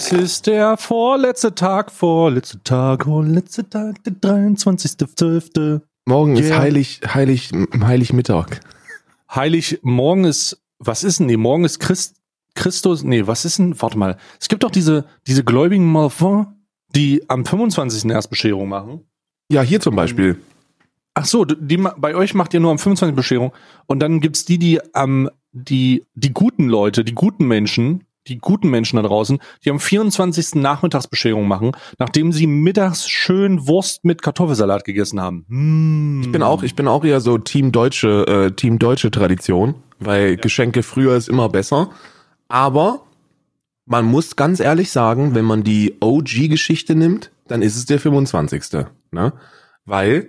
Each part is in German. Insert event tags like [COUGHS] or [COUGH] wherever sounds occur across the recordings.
Es ist der vorletzte Tag, vorletzte Tag, vorletzte Tag, der 23.12. Morgen ist Yeah. heilig, heilig, heilig Mittag. Heilig, morgen ist, was ist denn? Nee, morgen ist Christ, Christus, nee, was ist denn? Warte mal. Es gibt doch diese, diese gläubigen Malfons, die am 25. erst Bescherung machen. Ja, hier zum Beispiel. Ach so, die, bei euch macht ihr nur am 25. Bescherung. Und dann gibt's die, die am, die, die guten Leute, die guten Menschen, die guten Menschen da draußen, die am 24. Nachmittagsbescherung machen, nachdem sie mittags schön Wurst mit Kartoffelsalat gegessen haben. Mm. Ich bin auch, ich bin auch eher so Team deutsche, äh, Team deutsche Tradition, weil Geschenke früher ist immer besser. Aber man muss ganz ehrlich sagen, wenn man die OG-Geschichte nimmt, dann ist es der 25. Ne? Weil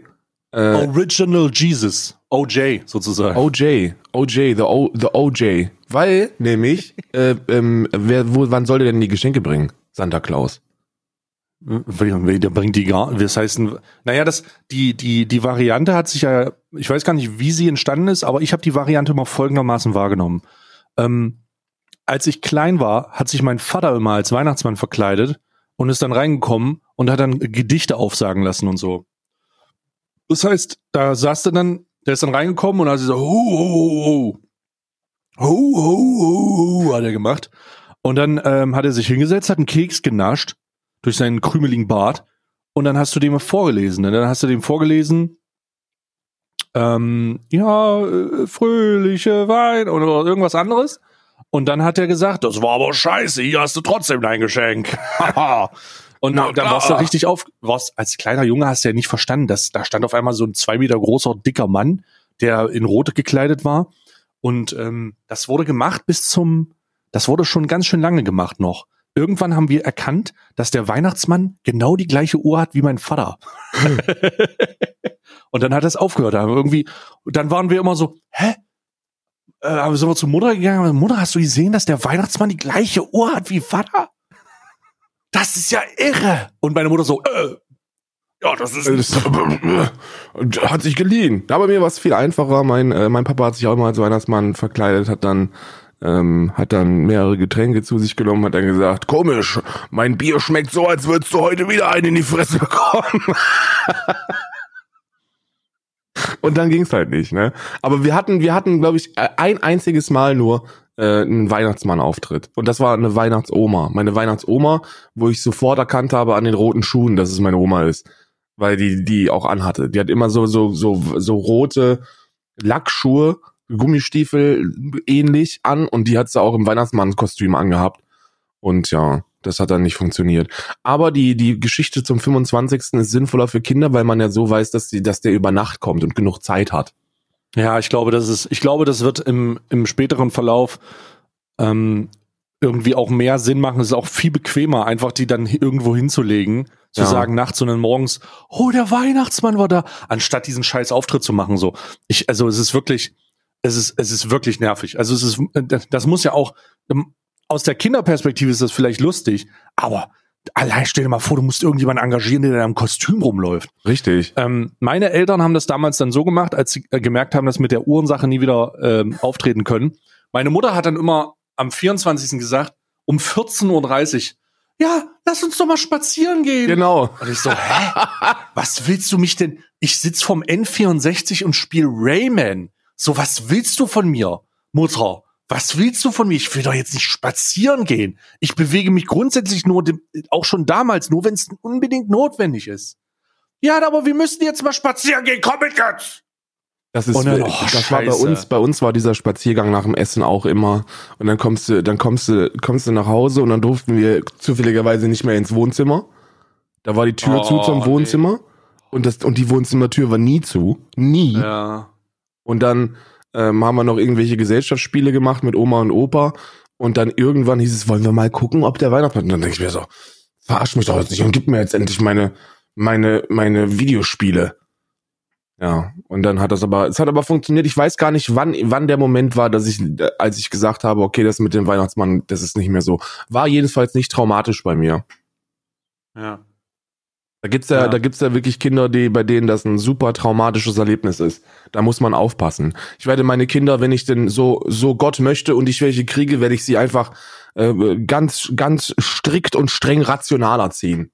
äh, Original Jesus. OJ sozusagen. OJ, OJ, the, o, the OJ. Weil nämlich, äh, ähm, wer, wo, wann soll der denn die Geschenke bringen? Santa Claus. Der bringt die gar, das heißt, naja, das, die, die, die Variante hat sich ja, ich weiß gar nicht, wie sie entstanden ist, aber ich habe die Variante immer folgendermaßen wahrgenommen. Ähm, als ich klein war, hat sich mein Vater immer als Weihnachtsmann verkleidet und ist dann reingekommen und hat dann Gedichte aufsagen lassen und so. Das heißt, da saß der dann, der ist dann reingekommen und hat so, hu, hu, hu, hu, hu, hat er gemacht. Und dann ähm, hat er sich hingesetzt, hat einen Keks genascht durch seinen krümeligen Bart und dann hast du dem vorgelesen. Und dann hast du dem vorgelesen, ähm, ja, äh, fröhliche Wein oder irgendwas anderes. Und dann hat er gesagt, das war aber scheiße, hier hast du trotzdem dein Geschenk. [LAUGHS] [LAUGHS] und Na dann warst du richtig auf, warst, als kleiner Junge hast du ja nicht verstanden, dass da stand auf einmal so ein zwei Meter großer, dicker Mann, der in Rot gekleidet war. Und ähm, das wurde gemacht bis zum, das wurde schon ganz schön lange gemacht noch. Irgendwann haben wir erkannt, dass der Weihnachtsmann genau die gleiche Uhr hat wie mein Vater. [LAUGHS] und dann hat es aufgehört. Da haben wir irgendwie, dann waren wir immer so, hä? Äh, aber sind wir zur Mutter gegangen. Mutter, hast du gesehen, dass der Weihnachtsmann die gleiche Uhr hat wie Vater? Das ist ja irre. Und meine Mutter so, äh, ja, das ist Das [LAUGHS] hat sich geliehen. Aber mir war es viel einfacher. Mein, äh, mein Papa hat sich auch immer als Weihnachtsmann verkleidet, hat dann ähm, hat dann mehrere Getränke zu sich genommen, hat dann gesagt, komisch, mein Bier schmeckt so, als würdest du heute wieder einen in die Fresse bekommen. [LAUGHS] Und dann ging's halt nicht, ne? Aber wir hatten, wir hatten, glaube ich, ein einziges Mal nur äh, einen Weihnachtsmann-Auftritt. Und das war eine Weihnachtsoma. Meine Weihnachtsoma, wo ich sofort erkannt habe an den roten Schuhen, dass es meine Oma ist. Weil die, die auch anhatte. Die hat immer so, so, so, so rote Lackschuhe, Gummistiefel ähnlich an und die hat sie auch im Weihnachtsmann-Kostüm angehabt. Und ja, das hat dann nicht funktioniert. Aber die, die Geschichte zum 25. ist sinnvoller für Kinder, weil man ja so weiß, dass, die, dass der über Nacht kommt und genug Zeit hat. Ja, ich glaube, das ist, ich glaube, das wird im, im späteren Verlauf ähm, irgendwie auch mehr Sinn machen. Es ist auch viel bequemer, einfach die dann irgendwo hinzulegen, zu Ja. sagen nachts und dann morgens, oh, der Weihnachtsmann war da, anstatt diesen scheiß Auftritt zu machen. So, ich, also es ist wirklich, es ist, es ist wirklich nervig. Also es ist, das muss ja auch aus der Kinderperspektive ist das vielleicht lustig, aber allein stell dir mal vor, du musst irgendjemanden engagieren, der da im Kostüm rumläuft. Richtig. Ähm, meine Eltern haben das damals dann so gemacht, als sie äh, gemerkt haben, dass mit der Uhrensache nie wieder ähm, auftreten können. Meine Mutter hat dann immer am 24. gesagt, um 14.30 Uhr, ja, lass uns doch mal spazieren gehen. Genau. Und ich so, hä? Was willst du mich denn? Ich sitz vom N64 und spiel Rayman. So, was willst du von mir, Mutter? Was willst du von mir? Ich will doch jetzt nicht spazieren gehen. Ich bewege mich grundsätzlich nur, dem, auch schon damals, nur wenn es unbedingt notwendig ist. Ja, aber wir müssen jetzt mal spazieren gehen. Komm mit jetzt! Das ist, dann, oh, das war bei uns, bei uns war dieser Spaziergang nach dem Essen auch immer. Und dann kommst du, dann kommst du, kommst du nach Hause und dann durften wir zufälligerweise nicht mehr ins Wohnzimmer. Da war die Tür Oh, zu zum nee. Wohnzimmer. Und das, und die Wohnzimmertür war nie zu. Nie. Ja. Und dann ähm, haben wir noch irgendwelche Gesellschaftsspiele gemacht mit Oma und Opa. Und dann irgendwann hieß es, wollen wir mal gucken, ob der Weihnachtsmann. Und dann denke ich mir so, verarsch mich doch jetzt nicht und gib mir jetzt endlich meine, meine, meine Videospiele. Ja, und dann hat das aber, es hat aber funktioniert. Ich weiß gar nicht, wann, wann der Moment war, dass ich, als ich gesagt habe, okay, das mit dem Weihnachtsmann, das ist nicht mehr so. War jedenfalls nicht traumatisch bei mir. Ja. Da gibt's ja, Ja. da gibt's ja wirklich Kinder, die, bei denen das ein super traumatisches Erlebnis ist. Da muss man aufpassen. Ich werde meine Kinder, wenn ich denn so, so Gott möchte und ich welche kriege, werde ich sie einfach äh, ganz, ganz strikt und streng rational erziehen.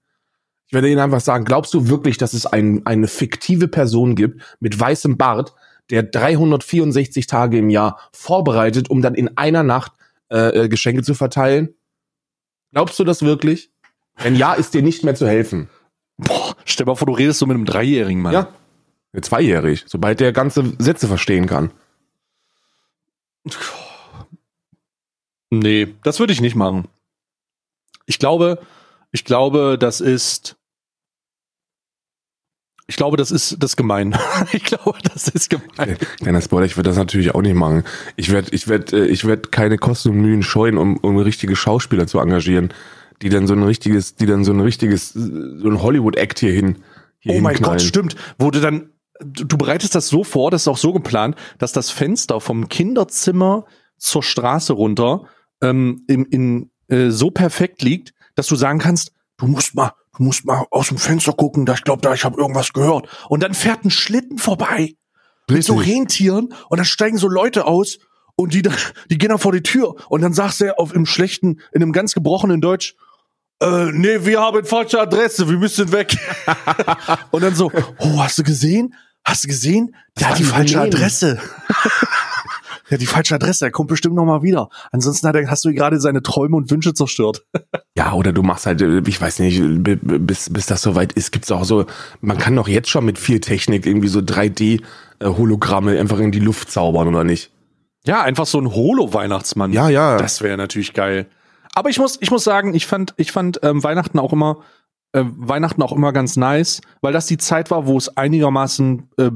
Ich werde ihnen einfach sagen, glaubst du wirklich, dass es ein, eine fiktive Person gibt mit weißem Bart, der 364 Tage im Jahr vorbereitet, um dann in einer Nacht äh, äh, Geschenke zu verteilen? Glaubst du das wirklich? Wenn ja, ist dir nicht mehr zu helfen. Boah, stell mal vor, du redest so mit einem Dreijährigen, Mann. Ja. Zweijährig, sobald der ganze Sätze verstehen kann. Nee, das würde ich nicht machen. Ich glaube, ich glaube, das ist. Ich glaube, das ist das gemein. [LAUGHS] ich glaube, das ist gemein. Kleiner Spoiler, ich würde das natürlich auch nicht machen. Ich werde ich werd, äh, ich werd keine Kosten und Mühen scheuen, um, um richtige Schauspieler zu engagieren, die dann so ein richtiges, die dann so ein richtiges, so ein Hollywood-Act hierhin, Oh hierhin mein knallen. Gott, stimmt. Wurde dann. Du bereitest das so vor, das ist auch so geplant, dass das Fenster vom Kinderzimmer zur Straße runter ähm, in, in, äh, so perfekt liegt, dass du sagen kannst, du musst mal, du musst mal aus dem Fenster gucken, da ich glaube, da ich habe irgendwas gehört. Und dann fährt ein Schlitten vorbei mit so Richtig. Rentieren und dann steigen so Leute aus und die, die gehen dann vor die Tür und dann sagst du auf im schlechten, in einem ganz gebrochenen Deutsch, äh, nee, wir haben falsche Adresse, wir müssen weg. [LAUGHS] und dann so, oh, hast du gesehen? Hast du gesehen? Der hat die falsche Unternehmen. Adresse. [LAUGHS] Der hat die falsche Adresse, er kommt bestimmt noch mal wieder. Ansonsten hat er, hast du gerade seine Träume und Wünsche zerstört. [LAUGHS] Ja, oder du machst halt, äh, ich weiß nicht, bi- bi- bis, bis das soweit ist, gibt's auch so, man kann doch jetzt schon mit viel Technik irgendwie so 3D-Hologramme einfach in die Luft zaubern, oder nicht? Ja, einfach so ein Holo-Weihnachtsmann. Ja, ja. Das wäre natürlich geil. Aber ich muss, ich muss sagen, ich fand, ich fand ähm, Weihnachten auch immer, äh, Weihnachten auch immer ganz nice, weil das die Zeit war, wo es einigermaßen äh,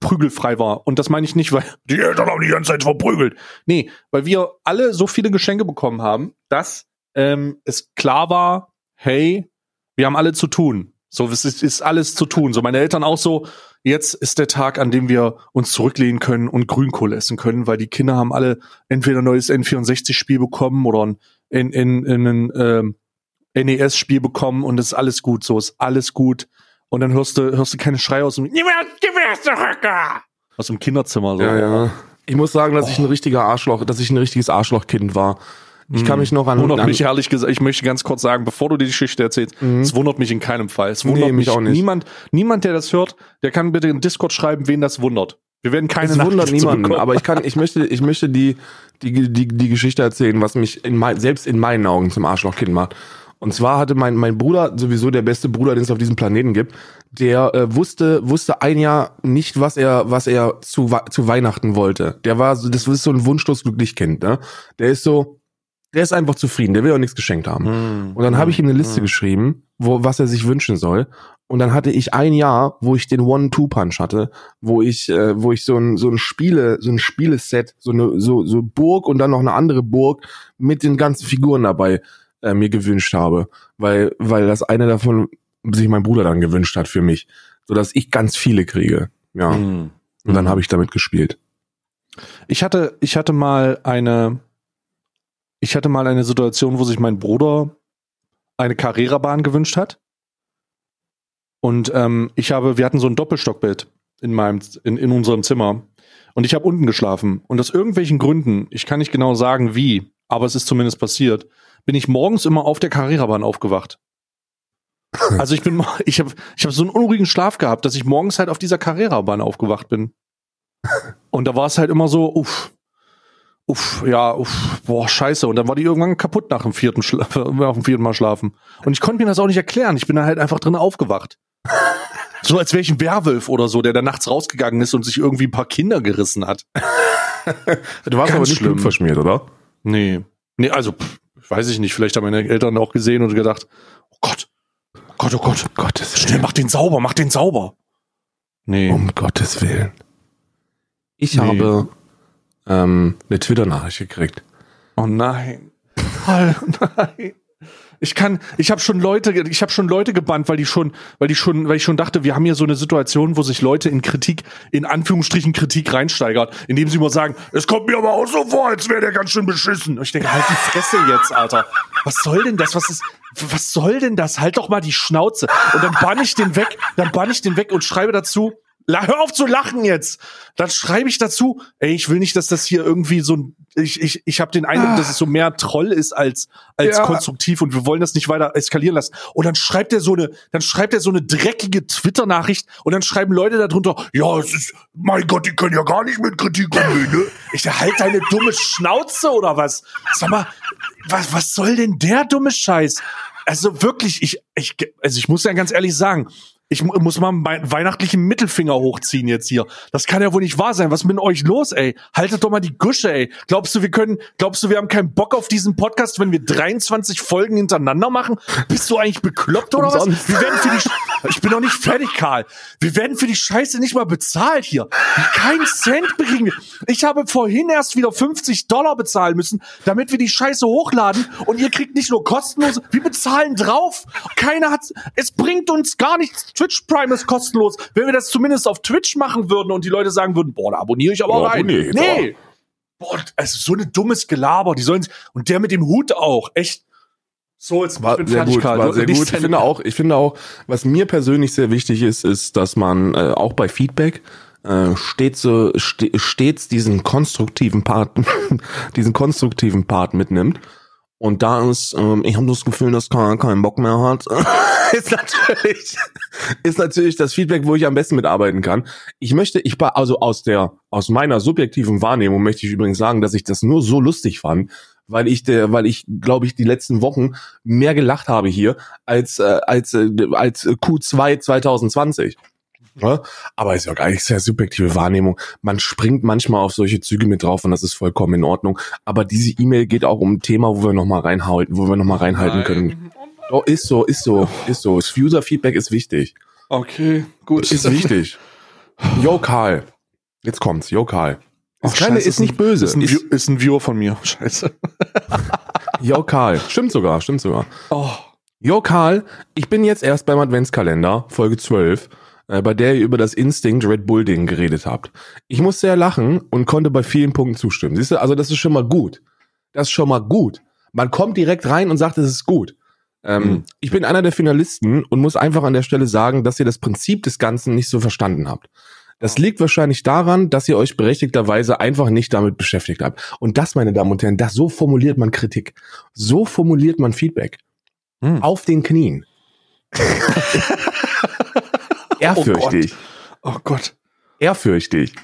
prügelfrei war. Und das meine ich nicht, weil [LAUGHS] die Eltern haben die ganze Zeit verprügelt. Nee, weil wir alle so viele Geschenke bekommen haben, dass ähm, es klar war, hey, wir haben alle zu tun. So, es ist, ist alles zu tun. So, meine Eltern auch so, jetzt ist der Tag, an dem wir uns zurücklehnen können und Grünkohl essen können, weil die Kinder haben alle entweder ein neues N64-Spiel bekommen oder ein, in, in, in ein ähm, NES-Spiel bekommen und es ist alles gut. So, ist alles gut. Und dann hörst du, hörst du keine Schreie aus dem, gib mir zurück! aus dem Kinderzimmer. So. Ja, ja. Ich muss sagen, dass ich ein richtiger Arschloch, dass ich ein richtiges Arschlochkind war. Ich kann mich noch an, Wundert an mich ehrlich gesagt, ich möchte ganz kurz sagen, bevor du die Geschichte erzählst, es wundert mich in keinem Fall. Es wundert Mhm. Nee, mich mich, auch nicht. niemand, niemand, der das hört, der kann bitte in Discord schreiben, wen das wundert. Wir werden keine es wundert niemanden, aber ich kann, ich möchte, ich möchte die, die, die, die Geschichte erzählen, was mich in mein, selbst in meinen Augen zum Arschlochkind macht. Und zwar hatte mein, mein Bruder, sowieso der beste Bruder, den es auf diesem Planeten gibt, der äh, wusste, wusste ein Jahr nicht, was er, was er zu, zu Weihnachten wollte. Der war, so- das ist so ein wunschlos glücklich Kind, ne? Der ist so, der ist einfach zufrieden, der will auch nichts geschenkt haben. Hm, Und dann habe ich ihm eine Liste hm. geschrieben, wo, was er sich wünschen soll. Und dann hatte ich ein Jahr, wo ich den One-Two-Punch hatte, wo ich, äh, wo ich so ein, so ein Spiele, so ein Spieleset, so eine, so, so Burg und dann noch eine andere Burg mit den ganzen Figuren dabei äh, mir gewünscht habe. Weil, weil das eine davon sich mein Bruder dann gewünscht hat für mich. Sodass ich ganz viele kriege. Ja. Hm. Und dann habe ich damit gespielt. Ich hatte, ich hatte mal eine, ich hatte mal eine Situation, wo sich mein Bruder eine Carrera-Bahn gewünscht hat. Und ähm, ich habe, wir hatten so ein Doppelstockbett in meinem, in, in unserem Zimmer. Und ich habe unten geschlafen. Und aus irgendwelchen Gründen, ich kann nicht genau sagen wie, aber es ist zumindest passiert, bin ich morgens immer auf der Carrera-Bahn aufgewacht. Also ich bin, ich habe, ich habe so einen unruhigen Schlaf gehabt, dass ich morgens halt auf dieser Carrera-Bahn aufgewacht bin. [LAUGHS] Und da war es halt immer so, uff, uff, ja, uff, boah, scheiße. Und dann war die irgendwann kaputt nach dem vierten, Schla [LAUGHS] nach dem vierten Mal schlafen. Und ich konnte mir das auch nicht erklären. Ich bin da halt einfach drin aufgewacht. [LAUGHS] So als wäre ich ein Werwolf oder so, der da nachts rausgegangen ist und sich irgendwie ein paar Kinder gerissen hat. [LAUGHS] Du warst Ganz aber nicht schlimm. Verschmiert, oder? Nee. Nee, also, pff, weiß ich nicht. Vielleicht haben meine Eltern auch gesehen und gedacht, oh Gott, oh Gott, oh Gott, Gottes schnell, mach den sauber, mach den sauber. Nee. Um Gottes Willen. Ich Nee. habe ähm, eine Twitter-Nachricht gekriegt. Oh nein. [LAUGHS] Oh nein. Ich kann, ich habe schon Leute, ich habe schon Leute gebannt, weil die schon, weil die schon, weil ich schon dachte, wir haben hier so eine Situation, wo sich Leute in Kritik, in Anführungsstrichen Kritik reinsteigern, indem sie immer sagen, es kommt mir aber auch so vor, als wäre der ganz schön beschissen. Und ich denke, halt die Fresse jetzt, Alter. Was soll denn das? Was ist, was soll denn das? Halt doch mal die Schnauze. Und dann bann ich den weg, dann bann ich den weg und schreibe dazu, hör auf zu lachen jetzt. Dann schreibe ich dazu, ey, ich will nicht, dass das hier irgendwie so ein, ich, ich, ich habe den Eindruck, ah. dass es so mehr Troll ist als, als ja. konstruktiv und wir wollen das nicht weiter eskalieren lassen. Und dann schreibt er so eine, dann schreibt er so eine dreckige Twitter-Nachricht und dann schreiben Leute darunter, ja, es ist, mein Gott, die können ja gar nicht mit Kritik umgehen, ne? Ich halt deine dumme Schnauze oder was? Sag mal, was, was soll denn der dumme Scheiß? Also wirklich, ich, ich, also ich muss ja ganz ehrlich sagen, ich muss mal meinen weihnachtlichen Mittelfinger hochziehen jetzt hier. Das kann ja wohl nicht wahr sein. Was ist mit euch los, ey? Haltet doch mal die Gusche, ey. Glaubst du, wir können, glaubst du, wir haben keinen Bock auf diesen Podcast, wenn wir 23 Folgen hintereinander machen? Bist du eigentlich bekloppt oder Umsonst. was? Wir werden für die, ich bin noch nicht fertig, Karl. Wir werden für die Scheiße nicht mal bezahlt hier. Kein Cent bekriegen wir. Ich habe vorhin erst wieder 50 Dollar bezahlen müssen, damit wir die Scheiße hochladen und ihr kriegt nicht nur kostenlos, wir bezahlen drauf. Keiner hat, es bringt uns gar nichts Twitch Prime ist kostenlos. Wenn wir das zumindest auf Twitch machen würden und die Leute sagen würden, boah, da abonniere ich aber ja, rein. Nee, nee. Boah, also so ein dummes Gelaber. Die sollen und der mit dem Hut auch. Echt. So, jetzt war ich bin sehr fertig, gut, Karl. War sehr gut. Ich finde auch, ich finde auch, was mir persönlich sehr wichtig ist, ist, dass man äh, auch bei Feedback äh, stets so st stets diesen konstruktiven Part, [LAUGHS] diesen konstruktiven Part mitnimmt. Und da ist, ähm, ich habe das Gefühl, dass keiner keinen Bock mehr hat. [LAUGHS] ist natürlich, ist natürlich das Feedback, wo ich am besten mitarbeiten kann. Ich möchte, ich war also aus der, aus meiner subjektiven Wahrnehmung möchte ich übrigens sagen, dass ich das nur so lustig fand, weil ich der, weil ich glaube ich die letzten Wochen mehr gelacht habe hier als äh, als äh, als Q2 2020. Ja, aber ist ja gar nicht sehr subjektive Wahrnehmung. Man springt manchmal auf solche Züge mit drauf und das ist vollkommen in Ordnung. Aber diese E-Mail geht auch um ein Thema, wo wir noch mal reinhalten, wo wir noch mal reinhalten können. Oh, ist so, ist so, ist so. Das User-Feedback ist wichtig. Okay, gut. Ist wichtig. Yo, Karl. Jetzt kommt's. Yo, Karl. Ist, keine, ist nicht böse. Ist ein, ist, ist ein Viewer von mir. [LAUGHS] Scheiße. Yo, Karl. Stimmt sogar, stimmt sogar. Oh. Yo, Karl. Ich bin jetzt erst beim Adventskalender, Folge 12, äh, bei der ihr über das Instinct Red Bull Ding geredet habt. Ich musste sehr lachen und konnte bei vielen Punkten zustimmen. Siehst du, also das ist schon mal gut. Das ist schon mal gut. Man kommt direkt rein und sagt, es ist gut. Ähm, mhm. Ich bin einer der Finalisten und muss einfach an der Stelle sagen, dass ihr das Prinzip des Ganzen nicht so verstanden habt. Das liegt wahrscheinlich daran, dass ihr euch berechtigterweise einfach nicht damit beschäftigt habt. Und das, meine Damen und Herren, das so formuliert man Kritik. So formuliert man Feedback. Mhm. Auf den Knien. [LAUGHS] Ehrfürchtig. Oh Gott. Oh Gott. Ehrfürchtig.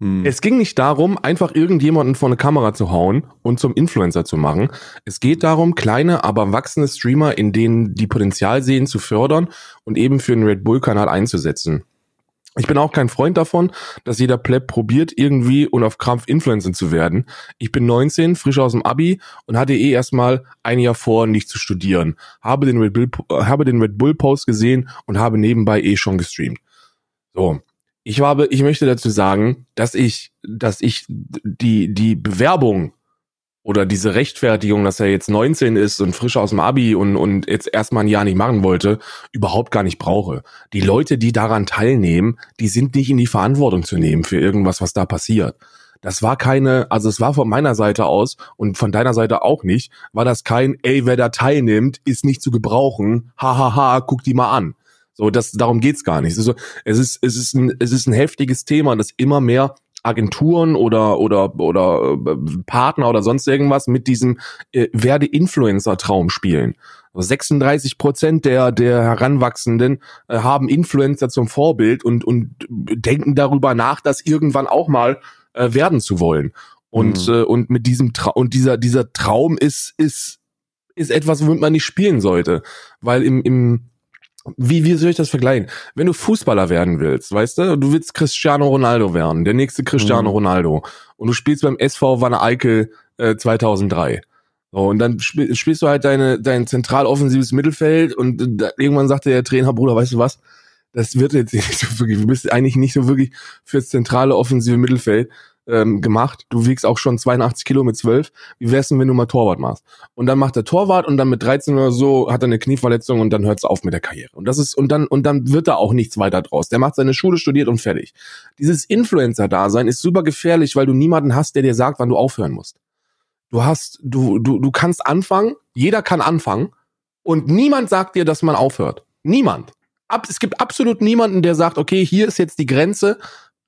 Hm. Es ging nicht darum, einfach irgendjemanden vor eine Kamera zu hauen und zum Influencer zu machen. Es geht darum, kleine, aber wachsende Streamer, in denen die Potenzial sehen, zu fördern und eben für den Red Bull-Kanal einzusetzen. Ich bin auch kein Freund davon, dass jeder Pleb probiert, irgendwie und auf Krampf Influencer zu werden. Ich bin 19, frisch aus dem Abi und hatte eh erstmal ein Jahr vor, nicht zu studieren. Habe den Red Bull, habe den Red Bull Post gesehen und habe nebenbei eh schon gestreamt. So. Ich habe, ich möchte dazu sagen, dass ich, dass ich die, die Bewerbung oder diese Rechtfertigung, dass er jetzt 19 ist und frisch aus dem Abi und, und jetzt erstmal ein Jahr nicht machen wollte, überhaupt gar nicht brauche. Die Leute, die daran teilnehmen, die sind nicht in die Verantwortung zu nehmen für irgendwas, was da passiert. Das war keine, also es war von meiner Seite aus und von deiner Seite auch nicht, war das kein, ey, wer da teilnimmt, ist nicht zu gebrauchen, hahaha, ha, ha, guck die mal an. So, das, darum geht's gar nicht. Es ist, so, es ist, es ist ein, es ist ein heftiges Thema, das immer mehr Agenturen oder oder oder äh, Partner oder sonst irgendwas mit diesem äh, werde Influencer Traum spielen. 36 Prozent der der Heranwachsenden äh, haben Influencer zum Vorbild und und denken darüber nach, das irgendwann auch mal äh, werden zu wollen. Und mhm. äh, und mit diesem Tra und dieser dieser Traum ist ist ist etwas, womit man nicht spielen sollte, weil im im wie, wie soll ich das vergleichen? Wenn du Fußballer werden willst, weißt du, du willst Cristiano Ronaldo werden, der nächste Cristiano mhm. Ronaldo, und du spielst beim SV Wanne Eickel äh, 2003. So, und dann spiel, spielst du halt deine, dein zentral offensives Mittelfeld und äh, irgendwann sagte der Trainer, Bruder, weißt du was? Das wird jetzt [LAUGHS] nicht so wirklich, du bist eigentlich nicht so wirklich fürs zentrale offensive Mittelfeld ähm, gemacht. Du wiegst auch schon 82 Kilo mit 12. Wie wär's denn, wenn du mal Torwart machst? Und dann macht er Torwart und dann mit 13 oder so hat er eine Knieverletzung und dann hört's auf mit der Karriere. Und das ist, und dann, und dann wird da auch nichts weiter draus. Der macht seine Schule, studiert und fertig. Dieses Influencer-Dasein ist super gefährlich, weil du niemanden hast, der dir sagt, wann du aufhören musst. Du hast, du, du, du kannst anfangen, jeder kann anfangen Und niemand sagt dir, dass man aufhört. Niemand. Ab, es gibt absolut niemanden, der sagt, okay, hier ist jetzt die Grenze,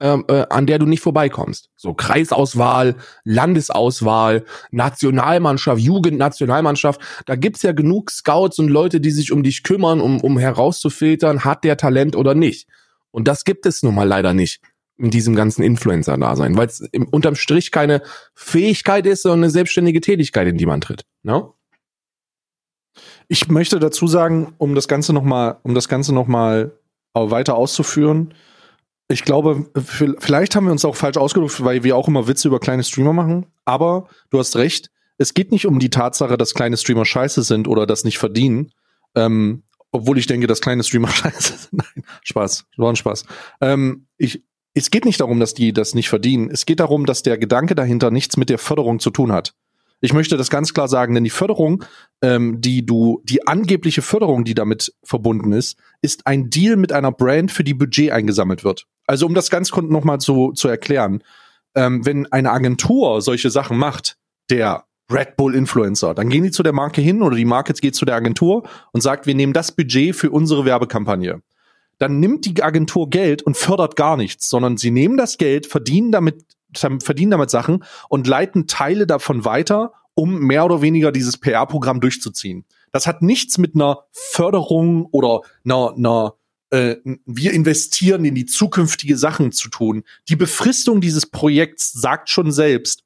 äh, an der du nicht vorbeikommst. So Kreisauswahl, Landesauswahl, Nationalmannschaft, Jugendnationalmannschaft. Da gibt's ja genug Scouts und Leute, die sich um dich kümmern, um, um herauszufiltern, hat der Talent oder nicht. Und das gibt es nun mal leider nicht in diesem ganzen Influencer-Dasein, weil es unterm Strich keine Fähigkeit ist, sondern eine selbstständige Tätigkeit, in die man tritt. No? Ich möchte dazu sagen, um das Ganze nochmal, um das Ganze noch weiter auszuführen, ich glaube, vielleicht haben wir uns auch falsch ausgedrückt, weil wir auch immer Witze über kleine Streamer machen. Aber du hast recht, es geht nicht um die Tatsache, dass kleine Streamer scheiße sind oder das nicht verdienen. Ähm, obwohl ich denke, dass kleine Streamer [LAUGHS] scheiße sind. Nein, Spaß, war ein Spaß. Ähm, ich, es geht nicht darum, dass die das nicht verdienen. Es geht darum, dass der Gedanke dahinter nichts mit der Förderung zu tun hat. Ich möchte das ganz klar sagen, denn die Förderung, ähm, die du, die angebliche Förderung, die damit verbunden ist, ist ein Deal mit einer Brand, für die Budget eingesammelt wird. Also um das ganz kurz nochmal zu, zu erklären, ähm, wenn eine Agentur solche Sachen macht, der Red Bull Influencer, dann gehen die zu der Marke hin oder die Marke geht zu der Agentur und sagt, wir nehmen das Budget für unsere Werbekampagne. Dann nimmt die Agentur Geld und fördert gar nichts, sondern sie nehmen das Geld, verdienen damit verdienen damit Sachen und leiten Teile davon weiter, um mehr oder weniger dieses PR-Programm durchzuziehen. Das hat nichts mit einer Förderung oder einer, einer äh, wir investieren in die zukünftige Sachen zu tun. Die Befristung dieses Projekts sagt schon selbst,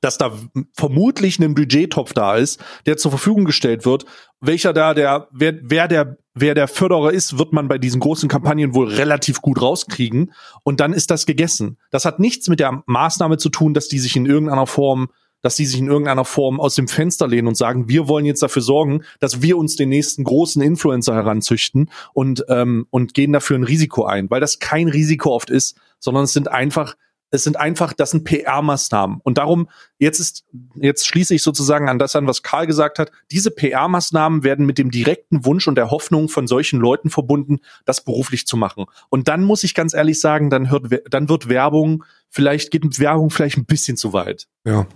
dass da vermutlich ein Budgettopf da ist, der zur Verfügung gestellt wird. Welcher da der, wer, wer der, wer der Förderer ist, wird man bei diesen großen Kampagnen wohl relativ gut rauskriegen. Und dann ist das gegessen. Das hat nichts mit der Maßnahme zu tun, dass die sich in irgendeiner Form dass die sich in irgendeiner Form aus dem Fenster lehnen und sagen, wir wollen jetzt dafür sorgen, dass wir uns den nächsten großen Influencer heranzüchten und, ähm, und gehen dafür ein Risiko ein, weil das kein Risiko oft ist, sondern es sind einfach es sind einfach, das sind PR-Maßnahmen. Und darum, jetzt ist, jetzt schließe ich sozusagen an das an, was Karl gesagt hat. Diese PR-Maßnahmen werden mit dem direkten Wunsch und der Hoffnung von solchen Leuten verbunden, das beruflich zu machen. Und dann muss ich ganz ehrlich sagen, dann hört, dann wird Werbung, vielleicht geht Werbung vielleicht ein bisschen zu weit. Ja.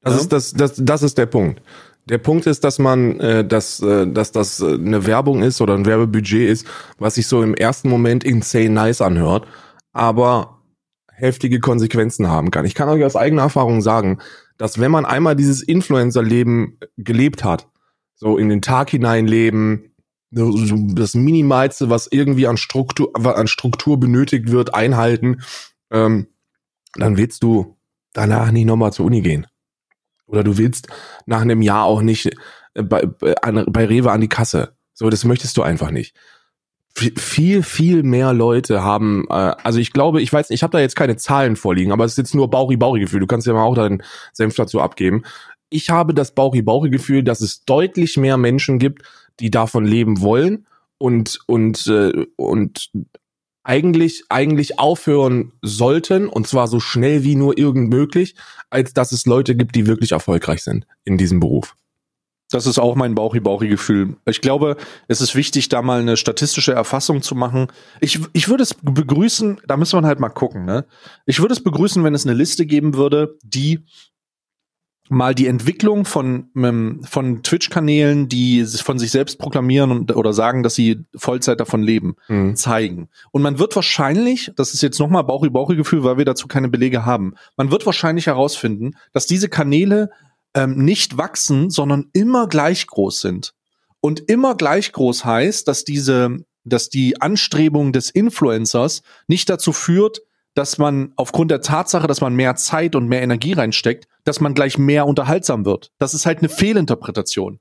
Das ja. ist das, das, das ist der Punkt. Der Punkt ist, dass man, äh, dass, äh, dass das äh, eine Werbung ist oder ein Werbebudget ist, was sich so im ersten Moment insane nice anhört, aber heftige Konsequenzen haben kann. Ich kann euch aus eigener Erfahrung sagen, dass wenn man einmal dieses Influencer-Leben gelebt hat, so in den Tag hinein leben, das Minimalste, was irgendwie an Struktur, an Struktur benötigt wird, einhalten, ähm, dann willst du danach nicht nochmal zur Uni gehen. Oder du willst nach einem Jahr auch nicht bei, bei, bei Rewe an die Kasse. So, das möchtest du einfach nicht viel, viel mehr Leute haben, äh, also ich glaube, ich weiß, ich habe da jetzt keine Zahlen vorliegen, aber es ist jetzt nur Bauchi-Bauchi-Gefühl. Du kannst ja mal auch deinen Senf dazu abgeben. Ich habe das Bauchi-Bauchi-Gefühl, dass es deutlich mehr Menschen gibt, die davon leben wollen und und äh, und eigentlich eigentlich aufhören sollten und zwar so schnell wie nur irgend möglich, als dass es Leute gibt, die wirklich erfolgreich sind in diesem Beruf. Das ist auch mein Bauchi-Bauchi-Gefühl. Ich glaube, es ist wichtig, da mal eine statistische Erfassung zu machen. Ich, ich würde es begrüßen, da müssen wir halt mal gucken, ne? Ich würde es begrüßen, wenn es eine Liste geben würde, die mal die Entwicklung von, ähm, von Twitch-Kanälen, die von sich selbst proklamieren und, oder sagen, dass sie Vollzeit davon leben, mhm. zeigen. Und man wird wahrscheinlich, das ist jetzt nochmal Bauchi-Bauchi-Gefühl, weil wir dazu keine Belege haben, man wird wahrscheinlich herausfinden, dass diese Kanäle ähm, nicht wachsen, sondern immer gleich groß sind. Und immer gleich groß heißt, dass diese, dass die Anstrebung des Influencers nicht dazu führt, dass man aufgrund der Tatsache, dass man mehr Zeit und mehr Energie reinsteckt, dass man gleich mehr unterhaltsam wird. Das ist halt eine Fehlinterpretation.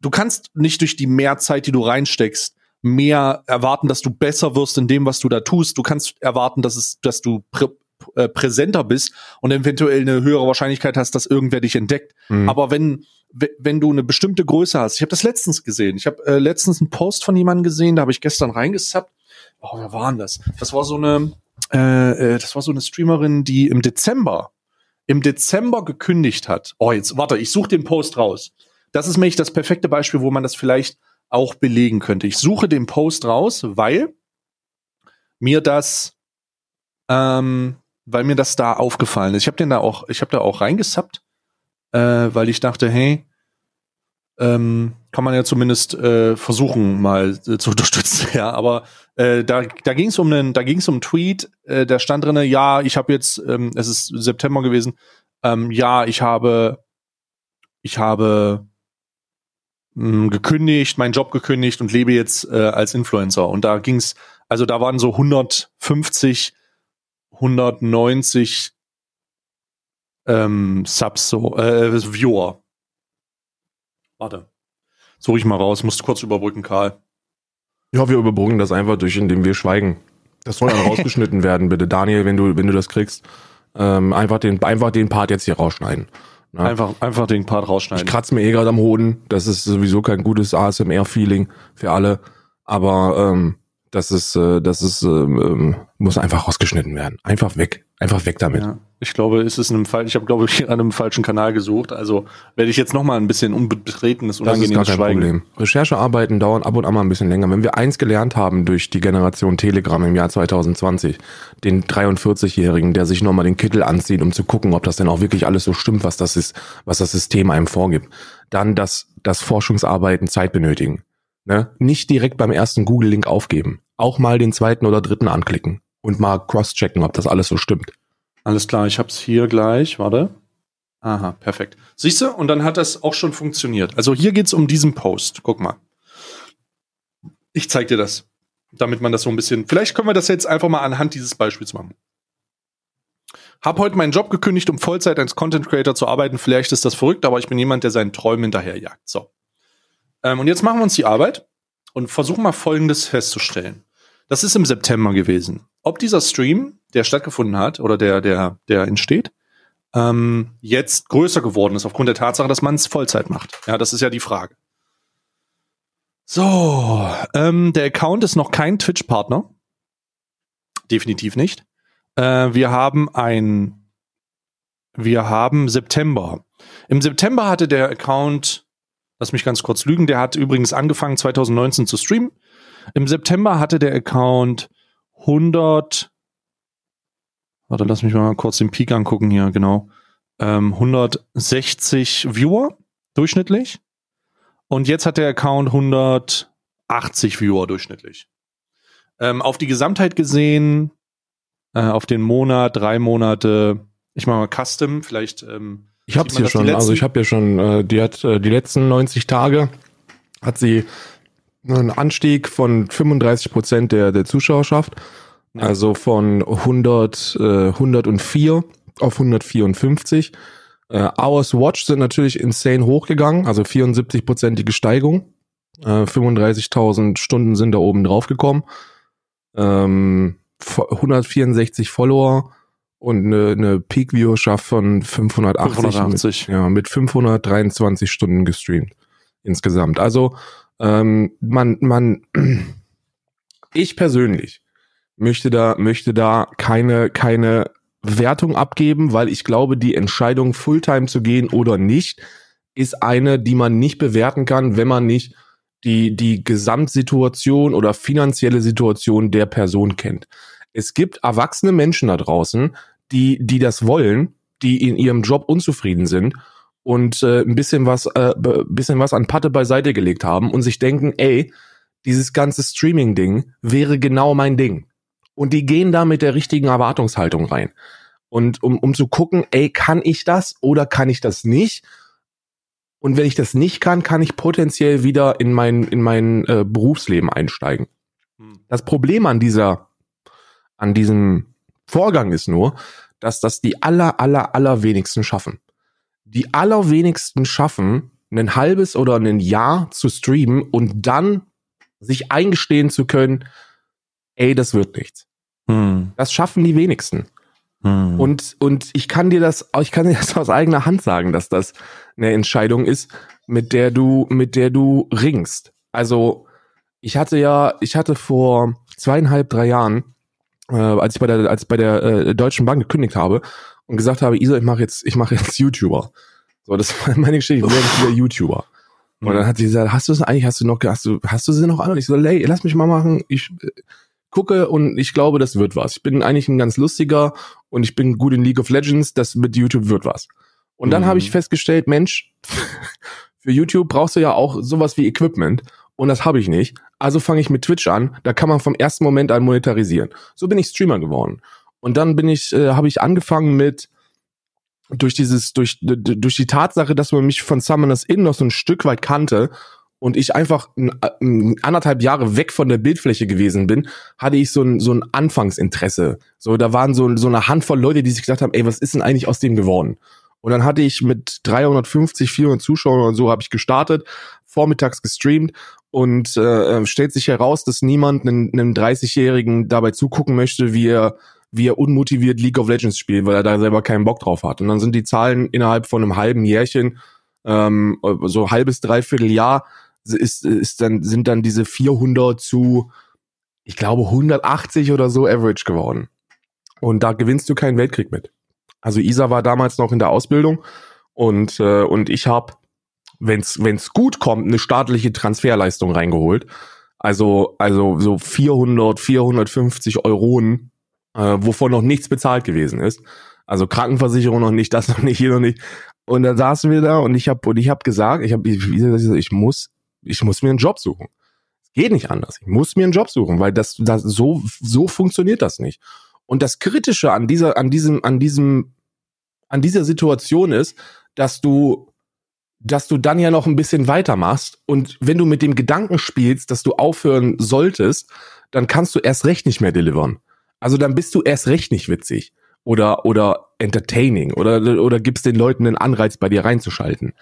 Du kannst nicht durch die mehr Zeit, die du reinsteckst, mehr erwarten, dass du besser wirst in dem, was du da tust. Du kannst erwarten, dass es, dass du äh, präsenter bist und eventuell eine höhere Wahrscheinlichkeit hast, dass irgendwer dich entdeckt. Mhm. Aber wenn wenn du eine bestimmte Größe hast, ich habe das letztens gesehen. Ich habe äh, letztens einen Post von jemandem gesehen, da habe ich gestern reingesappt. Oh, wer war denn das? Das war so eine, äh, äh, das war so eine Streamerin, die im Dezember, im Dezember gekündigt hat. Oh, jetzt warte, ich suche den Post raus. Das ist nämlich das perfekte Beispiel, wo man das vielleicht auch belegen könnte. Ich suche den Post raus, weil mir das ähm, weil mir das da aufgefallen ist. Ich habe den da auch, ich habe da auch reingesappt, äh, weil ich dachte, hey, ähm, kann man ja zumindest äh, versuchen, mal äh, zu [LAUGHS] unterstützen. Ja, aber äh, da, da ging es um einen, da ging es um einen Tweet, äh, da stand drinne, ja, ich habe jetzt, ähm, es ist September gewesen, ähm, ja, ich habe, ich habe mh, gekündigt, meinen Job gekündigt und lebe jetzt äh, als Influencer. Und da ging's, also da waren so 150, 190 ähm, Subs, so, äh, Viewer. Warte. Suche ich mal raus, musst du kurz überbrücken, Karl. Ja, wir überbrücken das einfach durch, indem wir schweigen. Das soll dann [LAUGHS] rausgeschnitten werden, bitte. Daniel, wenn du, wenn du das kriegst, ähm, einfach den, einfach den Part jetzt hier rausschneiden. Ja. Einfach, einfach den Part rausschneiden. Ich kratze mir eh gerade am Hoden. Das ist sowieso kein gutes ASMR-Feeling für alle. Aber ähm, das ist, äh, das ist, ähm, ähm, muss einfach rausgeschnitten werden. Einfach weg. Einfach weg damit. Ja, ich glaube, es ist in einem Fall, ich habe glaube ich [LAUGHS] an einem falschen Kanal gesucht. Also werde ich jetzt noch mal ein bisschen unbetretenes, unangenehmes das ist gar kein Schweigen. Problem. Recherchearbeiten dauern ab und an mal ein bisschen länger. Wenn wir eins gelernt haben durch die Generation Telegram im Jahr 2020, den 43-Jährigen, der sich nochmal den Kittel anzieht, um zu gucken, ob das denn auch wirklich alles so stimmt, was das ist, was das System einem vorgibt, dann dass das Forschungsarbeiten Zeit benötigen. Ne? Nicht direkt beim ersten Google-Link aufgeben. Auch mal den zweiten oder dritten anklicken und mal cross-checken, ob das alles so stimmt. Alles klar, ich hab's hier gleich. Warte. Aha, perfekt. Siehst du? Und dann hat das auch schon funktioniert. Also hier geht's um diesen Post. Guck mal. Ich zeig dir das, damit man das so ein bisschen. Vielleicht können wir das jetzt einfach mal anhand dieses Beispiels machen. Hab heute meinen Job gekündigt, um Vollzeit als Content Creator zu arbeiten. Vielleicht ist das verrückt, aber ich bin jemand, der seinen Träumen hinterherjagt. So. Ähm, und jetzt machen wir uns die Arbeit und versuchen mal Folgendes festzustellen. Das ist im September gewesen. Ob dieser Stream, der stattgefunden hat oder der, der, der entsteht, ähm, jetzt größer geworden ist aufgrund der Tatsache, dass man es Vollzeit macht. Ja, das ist ja die Frage. So, ähm, der Account ist noch kein Twitch-Partner. Definitiv nicht. Äh, wir haben ein, wir haben September. Im September hatte der Account, lass mich ganz kurz lügen, der hat übrigens angefangen 2019 zu streamen. Im September hatte der Account 100, warte, lass mich mal kurz den Peak angucken hier, genau. Ähm, 160 Viewer durchschnittlich. Und jetzt hat der Account 180 Viewer durchschnittlich. Ähm, auf die Gesamtheit gesehen, äh, auf den Monat, drei Monate, ich mache mal Custom, vielleicht. Ähm, ich hab's hier schon, also ich habe ja schon, äh, die hat äh, die letzten 90 Tage hat sie ein Anstieg von 35 Prozent der, der Zuschauerschaft. Ja. Also von 100, äh, 104 auf 154. Äh, Hours Watch sind natürlich insane hochgegangen, also 74-prozentige Steigung. Äh, 35.000 Stunden sind da oben drauf gekommen. Ähm, 164 Follower und eine, eine Peak-Viewerschaft von 580. 580. Mit, ja, mit 523 Stunden gestreamt insgesamt. Also ähm, man, man, [CLEARS THROAT] ich persönlich möchte da, möchte da keine, keine Wertung abgeben, weil ich glaube, die Entscheidung Fulltime zu gehen oder nicht, ist eine, die man nicht bewerten kann, wenn man nicht die, die Gesamtsituation oder finanzielle Situation der Person kennt. Es gibt erwachsene Menschen da draußen, die, die das wollen, die in ihrem Job unzufrieden sind und äh, ein bisschen was, äh, bisschen was an Patte beiseite gelegt haben und sich denken, ey, dieses ganze Streaming-Ding wäre genau mein Ding. Und die gehen da mit der richtigen Erwartungshaltung rein. Und um, um zu gucken, ey, kann ich das oder kann ich das nicht? Und wenn ich das nicht kann, kann ich potenziell wieder in mein, in mein äh, Berufsleben einsteigen. Hm. Das Problem an dieser, an diesem Vorgang ist nur, dass das die aller, aller, aller wenigsten schaffen die allerwenigsten schaffen, ein halbes oder ein Jahr zu streamen und dann sich eingestehen zu können, ey, das wird nichts. Hm. Das schaffen die wenigsten. Hm. Und, und ich kann dir das, ich kann dir das aus eigener Hand sagen, dass das eine Entscheidung ist, mit der du, mit der du ringst. Also, ich hatte ja, ich hatte vor zweieinhalb, drei Jahren, äh, als ich bei der, als bei der äh, Deutschen Bank gekündigt habe, und gesagt habe, Isa, ich mache jetzt, ich mache jetzt YouTuber. So, das war meine Geschichte, ich werde wieder YouTuber. Und dann hat sie gesagt, hast du es eigentlich, hast du noch, hast du, hast du sie noch an? Und ich so, hey, lass mich mal machen. Ich äh, gucke und ich glaube, das wird was. Ich bin eigentlich ein ganz lustiger und ich bin gut in League of Legends, das mit YouTube wird was. Und dann mhm. habe ich festgestellt, Mensch, [LAUGHS] Für YouTube brauchst du ja auch sowas wie Equipment und das habe ich nicht. Also fange ich mit Twitch an. Da kann man vom ersten Moment an monetarisieren. So bin ich Streamer geworden. Und dann bin ich, äh, habe ich angefangen mit durch dieses, durch, durch die Tatsache, dass man mich von Summoners Inn noch so ein Stück weit kannte und ich einfach ein, ein, anderthalb Jahre weg von der Bildfläche gewesen bin, hatte ich so ein, so ein Anfangsinteresse. So, da waren so, so eine Handvoll Leute, die sich gesagt haben, ey, was ist denn eigentlich aus dem geworden? Und dann hatte ich mit 350, 400 Zuschauern und so habe ich gestartet, vormittags gestreamt und äh, äh stellt sich heraus, dass niemand einem, einem 30-Jährigen dabei zugucken möchte, wie er wie er unmotiviert League of Legends spielt, weil er da selber keinen Bock drauf hat. Und dann sind die Zahlen innerhalb von einem halben Jährchen, ähm, so halbes, dreiviertel Jahr, ist, ist dann, sind dann diese 400 zu, ich glaube, 180 oder so Average geworden. Und da gewinnst du keinen Weltkrieg mit. Also Isa war damals noch in der Ausbildung und, äh, und ich habe, wenn's wenn's gut kommt, eine staatliche Transferleistung reingeholt. Also, also so 400, 450 Euronen äh, wovon noch nichts bezahlt gewesen ist. Also Krankenversicherung noch nicht, das noch nicht, hier noch nicht. Und dann saßen wir da und ich habe und ich habe gesagt, ich habe ich muss ich muss mir einen Job suchen. Es geht nicht anders. Ich muss mir einen Job suchen, weil das, das so so funktioniert das nicht. Und das kritische an dieser an diesem an diesem an dieser Situation ist, dass du dass du dann ja noch ein bisschen weitermachst und wenn du mit dem Gedanken spielst, dass du aufhören solltest, dann kannst du erst recht nicht mehr delivern. Also dann bist du erst recht nicht witzig oder oder entertaining oder oder gibst den Leuten einen Anreiz bei dir reinzuschalten.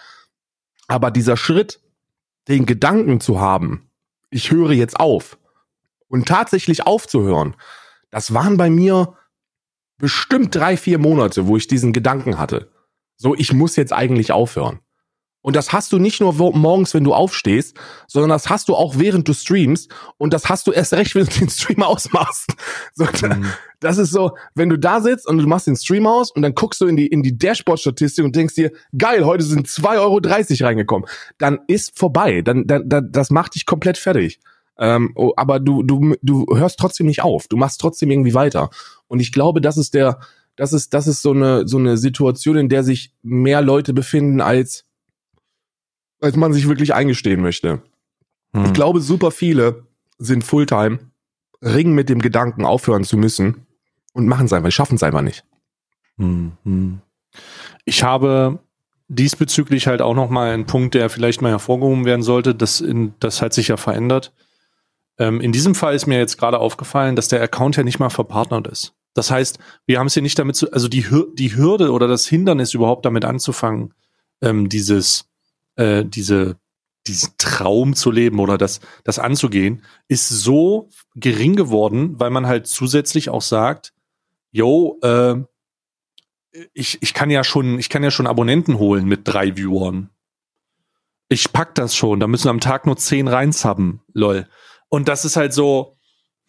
Aber dieser Schritt, den Gedanken zu haben, ich höre jetzt auf und tatsächlich aufzuhören, das waren bei mir bestimmt drei, vier Monate, wo ich diesen Gedanken hatte. So, ich muss jetzt eigentlich aufhören. Und das hast du nicht nur morgens, wenn du aufstehst, sondern das hast du auch während du streamst und das hast du erst recht, [LAUGHS] wenn du den Stream ausmachst. So, mhm. Das ist so, wenn du da sitzt und du machst den Stream aus und dann guckst du in die, in die Dashboard-Statistik und denkst dir, geil, heute sind 2,30 Euro reingekommen, dann ist vorbei. Dann, dann, dann das macht dich komplett fertig. Ähm, oh, aber du, du, du hörst trotzdem nicht auf. Du machst trotzdem irgendwie weiter. Und ich glaube, das ist der, das ist, das ist so eine, so eine Situation, in der sich mehr Leute befinden als als man sich wirklich eingestehen möchte. Hm. Ich glaube, super viele sind Fulltime, ringen mit dem Gedanken, aufhören zu müssen und machen es einfach, schaffen es einfach nicht. Hm, hm. Ich habe diesbezüglich halt auch noch mal einen Punkt, der vielleicht mal hervorgehoben werden sollte, das, in, das hat sich ja verändert. Ähm, in diesem Fall ist mir jetzt gerade aufgefallen, dass der Account ja nicht mal verpartnert ist. Das heißt, wir haben es hier nicht damit zu, also die, die Hürde oder das Hindernis überhaupt damit anzufangen, ähm, dieses äh, diese diesen Traum zu leben oder das, das anzugehen, ist so gering geworden, weil man halt zusätzlich auch sagt, yo, äh, ich, ich kann ja schon, ich kann ja schon Abonnenten holen mit drei Viewern. Ich pack das schon, da müssen am Tag nur zehn reinsubben, lol. Und das ist halt so,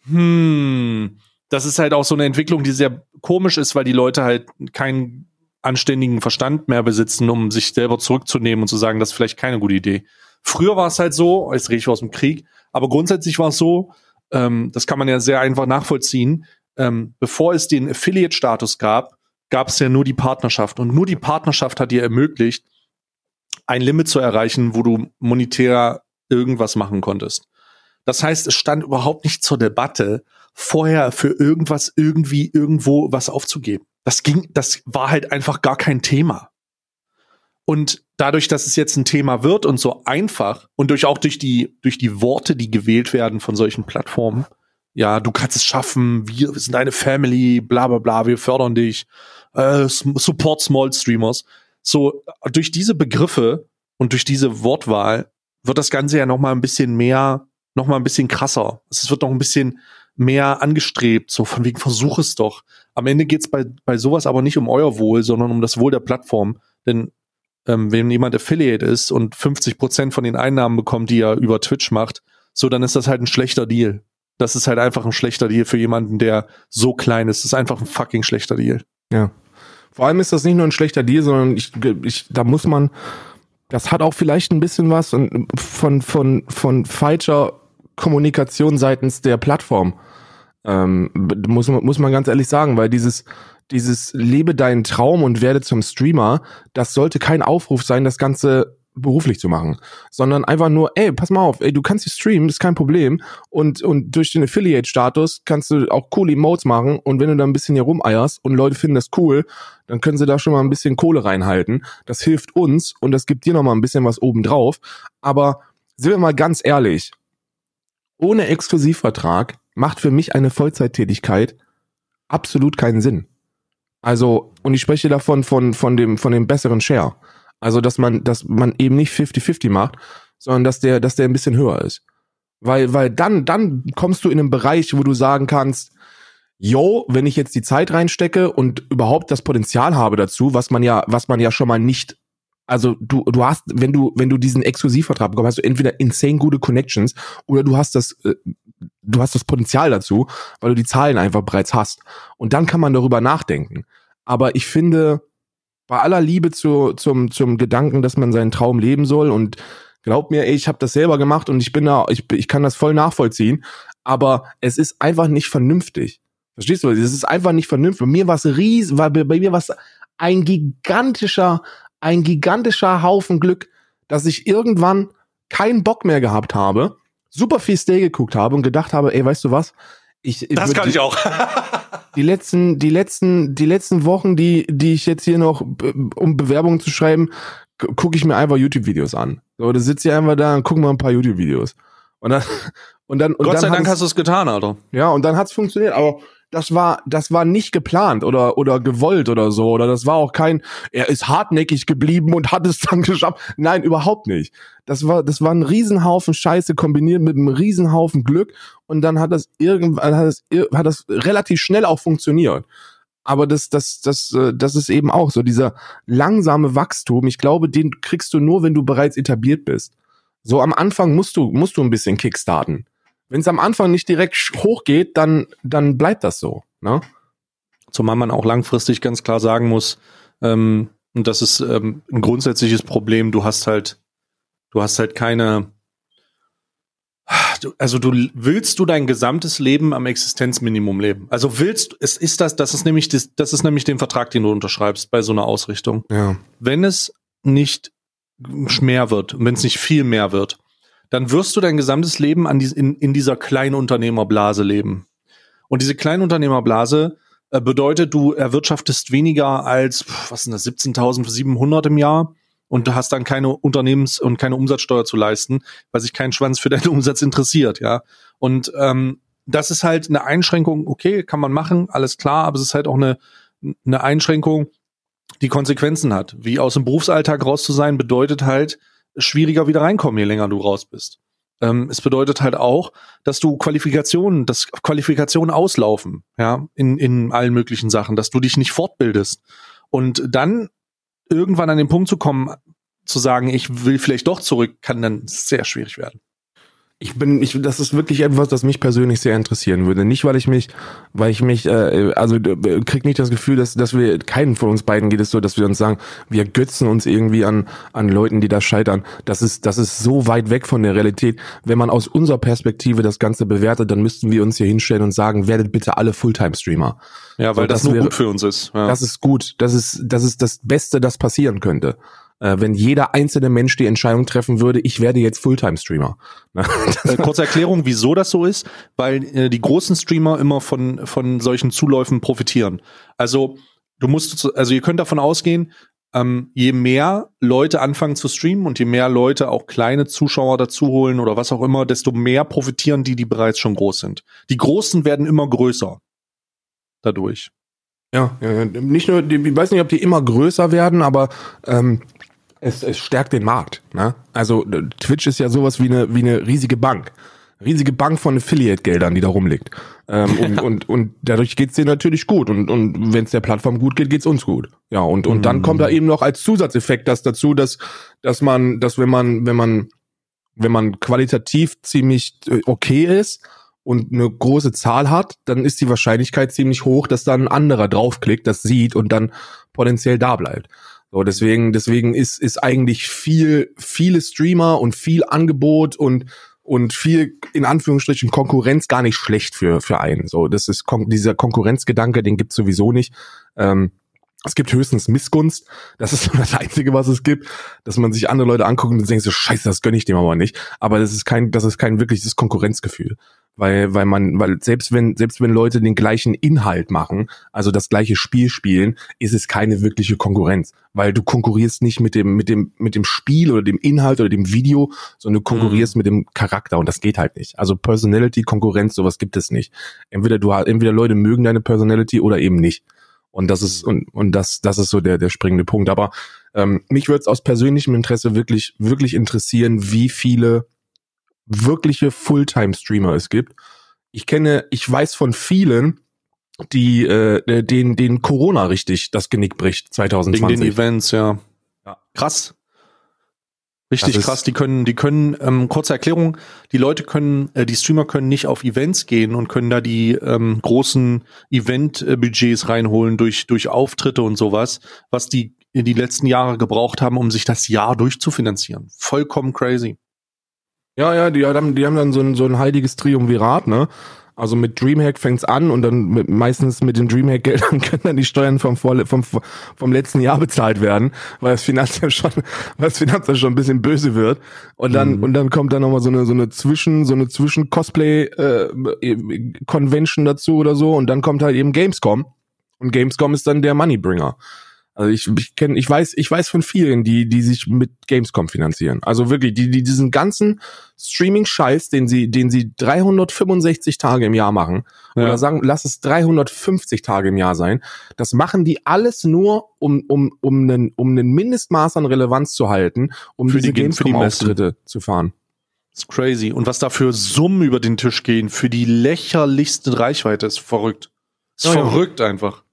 hm, das ist halt auch so eine Entwicklung, die sehr komisch ist, weil die Leute halt keinen anständigen Verstand mehr besitzen, um sich selber zurückzunehmen und zu sagen, das ist vielleicht keine gute Idee. Früher war es halt so, jetzt rede ich aus dem Krieg, aber grundsätzlich war es so, ähm, das kann man ja sehr einfach nachvollziehen, ähm, bevor es den Affiliate-Status gab, gab es ja nur die Partnerschaft und nur die Partnerschaft hat dir ermöglicht, ein Limit zu erreichen, wo du monetär irgendwas machen konntest. Das heißt, es stand überhaupt nicht zur Debatte, vorher für irgendwas irgendwie irgendwo was aufzugeben das ging, das war halt einfach gar kein Thema. Und dadurch, dass es jetzt ein Thema wird und so einfach und durch auch durch die, durch die Worte, die gewählt werden von solchen Plattformen, ja, du kannst es schaffen, wir sind eine Family, bla bla bla, wir fördern dich, äh, support Small Streamers. So, durch diese Begriffe und durch diese Wortwahl wird das Ganze ja noch mal ein bisschen mehr, noch mal ein bisschen krasser. Es wird noch ein bisschen mehr angestrebt, so von wegen versuch es doch. Am Ende geht's bei, bei sowas aber nicht um euer Wohl, sondern um das Wohl der Plattform. Denn ähm, wenn jemand Affiliate ist und 50 Prozent von den Einnahmen bekommt, die er über Twitch macht, so dann ist das halt ein schlechter Deal. Das ist halt einfach ein schlechter Deal für jemanden, der so klein ist. Das ist einfach ein fucking schlechter Deal. Ja. Vor allem ist das nicht nur ein schlechter Deal, sondern ich, ich, da muss man, das hat auch vielleicht ein bisschen was von, von, von falscher Kommunikation seitens der Plattform. Ähm, muss, muss man ganz ehrlich sagen, weil dieses, dieses lebe deinen Traum und werde zum Streamer, das sollte kein Aufruf sein, das Ganze beruflich zu machen, sondern einfach nur, ey, pass mal auf, ey, du kannst hier streamen, ist kein Problem und, und durch den Affiliate-Status kannst du auch coole Emotes machen und wenn du da ein bisschen hier rumeierst und Leute finden das cool, dann können sie da schon mal ein bisschen Kohle reinhalten. Das hilft uns und das gibt dir noch mal ein bisschen was obendrauf. Aber sind wir mal ganz ehrlich, ohne Exklusivvertrag macht für mich eine Vollzeittätigkeit absolut keinen Sinn. Also, und ich spreche davon von, von dem, von dem besseren Share. Also, dass man, dass man eben nicht 50-50 macht, sondern dass der, dass der ein bisschen höher ist. Weil, weil dann, dann kommst du in einen Bereich, wo du sagen kannst, yo, wenn ich jetzt die Zeit reinstecke und überhaupt das Potenzial habe dazu, was man ja, was man ja schon mal nicht, also du, du hast, wenn du, wenn du diesen Exklusivvertrag bekommst, hast du entweder insane gute Connections oder du hast das, äh, du hast das Potenzial dazu, weil du die Zahlen einfach bereits hast. Und dann kann man darüber nachdenken. Aber ich finde, bei aller Liebe zu, zum, zum Gedanken, dass man seinen Traum leben soll und glaub mir, ich habe das selber gemacht und ich bin da, ich, ich kann das voll nachvollziehen, aber es ist einfach nicht vernünftig. Verstehst du? Es ist einfach nicht vernünftig. Bei mir war es ries, war, bei mir war es ein gigantischer, ein gigantischer Haufen Glück, dass ich irgendwann keinen Bock mehr gehabt habe, super viel Stay geguckt habe und gedacht habe, ey, weißt du was? Ich, das kann ich auch. [LAUGHS] die letzten, die letzten, die letzten Wochen, die, die ich jetzt hier noch, um Bewerbungen zu schreiben, gucke ich mir einfach YouTube-Videos an. So, da sitze ich einfach da und gucke mal ein paar YouTube-Videos. Und dann, [LAUGHS] und dann, und Gott dann sei Dank hast du es getan, Alter. Ja, und dann hat's funktioniert. Aber das war, das war nicht geplant oder, oder gewollt oder so. Oder das war auch kein, er ist hartnäckig geblieben und hat es [LAUGHS] dann geschafft. Nein, überhaupt nicht. Das war, das war ein Riesenhaufen Scheiße kombiniert mit einem Riesenhaufen Glück. Und dann hat das irgendwann, hat das, hat das relativ schnell auch funktioniert. Aber das, das, das, äh, das ist eben auch so dieser langsame Wachstum. Ich glaube, den kriegst du nur, wenn du bereits etabliert bist. So am Anfang musst du, musst du ein bisschen kickstarten. Wenn es am Anfang nicht direkt hochgeht, dann, dann bleibt das so. Ne? Zumal man auch langfristig ganz klar sagen muss, ähm, und das ist ähm, ein grundsätzliches Problem, du hast halt, du hast halt keine, also du willst du dein gesamtes Leben am Existenzminimum leben. Also willst es ist das, das ist nämlich das, das ist nämlich den Vertrag, den du unterschreibst bei so einer Ausrichtung. Ja. Wenn es nicht mehr wird, wenn es nicht viel mehr wird, dann wirst du dein gesamtes Leben an die, in, in dieser Kleinunternehmerblase leben. Und diese Kleinunternehmerblase äh, bedeutet, du erwirtschaftest weniger als, was sind das, 17.700 im Jahr und du hast dann keine Unternehmens- und keine Umsatzsteuer zu leisten, weil sich kein Schwanz für deinen [LAUGHS] Umsatz interessiert, ja. Und ähm, das ist halt eine Einschränkung, okay, kann man machen, alles klar, aber es ist halt auch eine, eine Einschränkung, die Konsequenzen hat. Wie aus dem Berufsalltag raus zu sein, bedeutet halt, schwieriger wieder reinkommen, je länger du raus bist. Ähm, es bedeutet halt auch, dass du Qualifikationen, dass Qualifikationen auslaufen, ja, in, in allen möglichen Sachen, dass du dich nicht fortbildest. Und dann irgendwann an den Punkt zu kommen, zu sagen, ich will vielleicht doch zurück, kann dann sehr schwierig werden ich bin, ich, das ist wirklich etwas, das mich persönlich sehr interessieren würde. Nicht, weil ich mich, weil ich mich, äh, also äh, krieg nicht das Gefühl, dass, dass wir keinen von uns beiden geht es so, dass wir uns sagen, wir götzen uns irgendwie an an Leuten, die da scheitern. Das ist, das ist so weit weg von der Realität. Wenn man aus unserer Perspektive das Ganze bewertet, dann müssten wir uns hier hinstellen und sagen, werdet bitte alle Fulltime-Streamer. Ja, weil so, das, das, nur wäre, gut für uns ist. Ja. Das ist gut. Das ist, das ist das Beste, das passieren könnte äh, wenn jeder einzelne Mensch die Entscheidung treffen würde, ich werde jetzt Fulltime-Streamer. [LAUGHS] äh, [LAUGHS] kurze Erklärung, wieso das so ist, weil äh, die großen Streamer immer von, von solchen Zuläufen profitieren. Also du musst, also ihr könnt davon ausgehen, ähm, je mehr Leute anfangen zu streamen und je mehr Leute auch kleine Zuschauer dazu holen oder was auch immer, desto mehr profitieren die, die bereits schon groß sind. Die Großen werden immer größer dadurch. Ja, ja nicht nur, ich weiß nicht, ob die immer größer werden, aber ähm, es, es stärkt den Markt. Ne? Also Twitch ist ja sowas wie eine, wie eine riesige Bank. Riesige Bank von Affiliate-Geldern, die da rumliegt. Ähm, und, und, und dadurch geht's denen natürlich gut. Und, und wenn es der Plattform gut geht, geht's uns gut. Ja, und, und dann kommt da eben noch als Zusatzeffekt das dazu, dass, dass man, dass wenn man, wenn man, wenn man qualitativ ziemlich äh, okay ist und eine große Zahl hat, dann ist die Wahrscheinlichkeit ziemlich hoch, dass dann ein anderer draufklickt, das sieht und dann potenziell da bleibt. So, deswegen, deswegen ist, ist eigentlich viel, viele Streamer und viel Angebot und, und viel, in Anführungsstrichen, Konkurrenz gar nicht schlecht für, für einen. So, das ist, dieser Konkurrenzgedanke, den gibt's sowieso nicht. Ähm, Es gibt höchstens Missgunst. Das ist [LAUGHS] das Einzige, was es gibt, dass man sich andere Leute anguckt und denkt so, scheiße, das gönne ich dem aber nicht. Aber das ist kein, das ist kein wirkliches Konkurrenzgefühl. Weil, weil man, weil selbst wenn, selbst wenn Leute den gleichen Inhalt machen, also das gleiche Spiel spielen, ist es keine wirkliche Konkurrenz. Weil du konkurrierst nicht mit dem, mit dem, mit dem Spiel oder dem Inhalt oder dem Video, sondern du konkurrierst mhm. mit dem Charakter und das geht halt nicht. Also Personality, Konkurrenz, sowas gibt es nicht. Entweder du, entweder Leute mögen deine Personality oder eben nicht. Und das ist und und das das ist so der der springende Punkt. Aber ähm, mich würde es aus persönlichem Interesse wirklich wirklich interessieren, wie viele wirkliche Fulltime-Streamer es gibt. Ich kenne, ich weiß von vielen, die äh, den den Corona richtig das Genick bricht 2020. Wegen den Events, ja. ja. Krass. Richtig krass, die können, die können, ähm, kurze Erklärung, die Leute können, äh, die Streamer können nicht auf Events gehen und können da die ähm, großen Event-Budgets reinholen durch, durch Auftritte und sowas, was die in die letzten Jahre gebraucht haben, um sich das Jahr durchzufinanzieren. Vollkommen crazy. Ja, ja, die haben, die haben dann so ein, so ein heiliges Triumvirat, ne? Also mit Dreamhack fängt's an und dann mit, meistens mit den Dreamhack-Geldern [LAUGHS] können dann die Steuern vom, vom, vom letzten Jahr bezahlt werden, weil das Finanzamt [LAUGHS] schon, weil das Finanzamt schon ein bisschen böse wird. Und dann, mhm. und dann kommt dann nochmal so eine, so eine Zwischen, so eine Zwischen-Cosplay-Convention äh, dazu oder so und dann kommt halt eben Gamescom. Und Gamescom ist dann der Moneybringer. Also ich, ich kenne, ich weiß, ich weiß von vielen, die, die sich mit Gamescom finanzieren. Also wirklich, die, die diesen ganzen Streaming-Scheiß, den sie, den sie 365 Tage im Jahr machen, ja. oder sagen, lass es 350 Tage im Jahr sein, das machen die alles nur, um, um, um einen, um einen Mindestmaß an Relevanz zu halten, um für diese die, Gamescom-Auftritte zu fahren. Das ist crazy. Und was da für Summen über den Tisch gehen, für die lächerlichste Reichweite, ist verrückt. Ist oh, verrückt ja. einfach.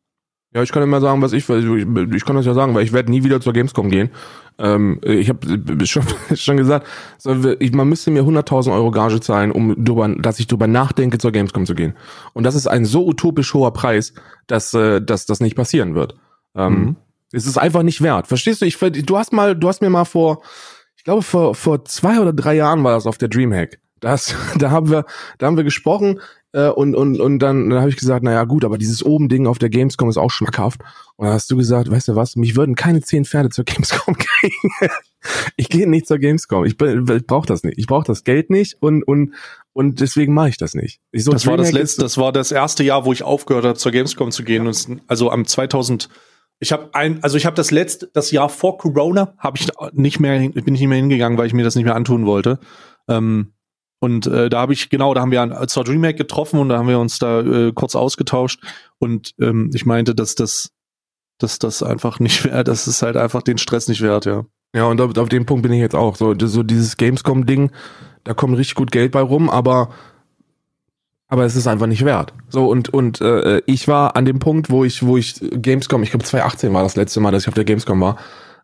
Ja, ich kann immer sagen, was ich, ich, ich kann das ja sagen, weil ich werde nie wieder zur Gamescom gehen. Ähm, ich habe schon, [LAUGHS] schon gesagt, ich, man müsste mir 100.000 Euro Gage zahlen, um drüber, dass ich drüber nachdenke, zur Gamescom zu gehen. Und das ist ein so utopisch hoher Preis, dass, äh, dass das nicht passieren wird. Ähm, mhm. Es ist einfach nicht wert. Verstehst du? Ich, du hast mal, du hast mir mal vor, ich glaube vor vor zwei oder drei Jahren war das auf der Dreamhack. Das, [LAUGHS] da haben wir, da haben wir gesprochen äh, und, und, und dann, dann habe ich gesagt, naja gut, aber dieses oben Ding auf der Gamescom ist auch schmackhaft. Und dann hast du gesagt, weißt du was, mich würden keine zehn Pferde zur [LAUGHS] Gamescom kriegen. ich gehe nicht zur Gamescom. Ich, ich brauche das nicht. Ich brauche das Geld nicht und, und, und deswegen mache ich das nicht. Ich so, das war das letzte, das war das erste Jahr, wo ich aufgehört habe, zur Gamescom zu gehen. Ja. Und also am 2000 ich habe ein, also ich habe das letzte, das Jahr vor Corona, habe ich nicht mehr, bin ich nicht mehr hingegangen, weil ich mir das nicht mehr antun wollte. Ähm, und äh, da habe ich, genau, da haben wir zur Dreamhack getroffen und da haben wir uns da äh, kurz ausgetauscht. Und ähm, ich meinte, dass das, dass das einfach nicht wert, das ist halt einfach den Stress nicht wert, ja. Ja, und auf, auf dem Punkt bin ich jetzt auch. So, so dieses Gamescom-Ding, da kommt richtig gut Geld bei rum, aber aber es ist einfach nicht wert. So und und äh, ich war an dem Punkt, wo ich wo ich Gamescom, ich glaube 2018 war das letzte Mal, dass ich auf der Gamescom war.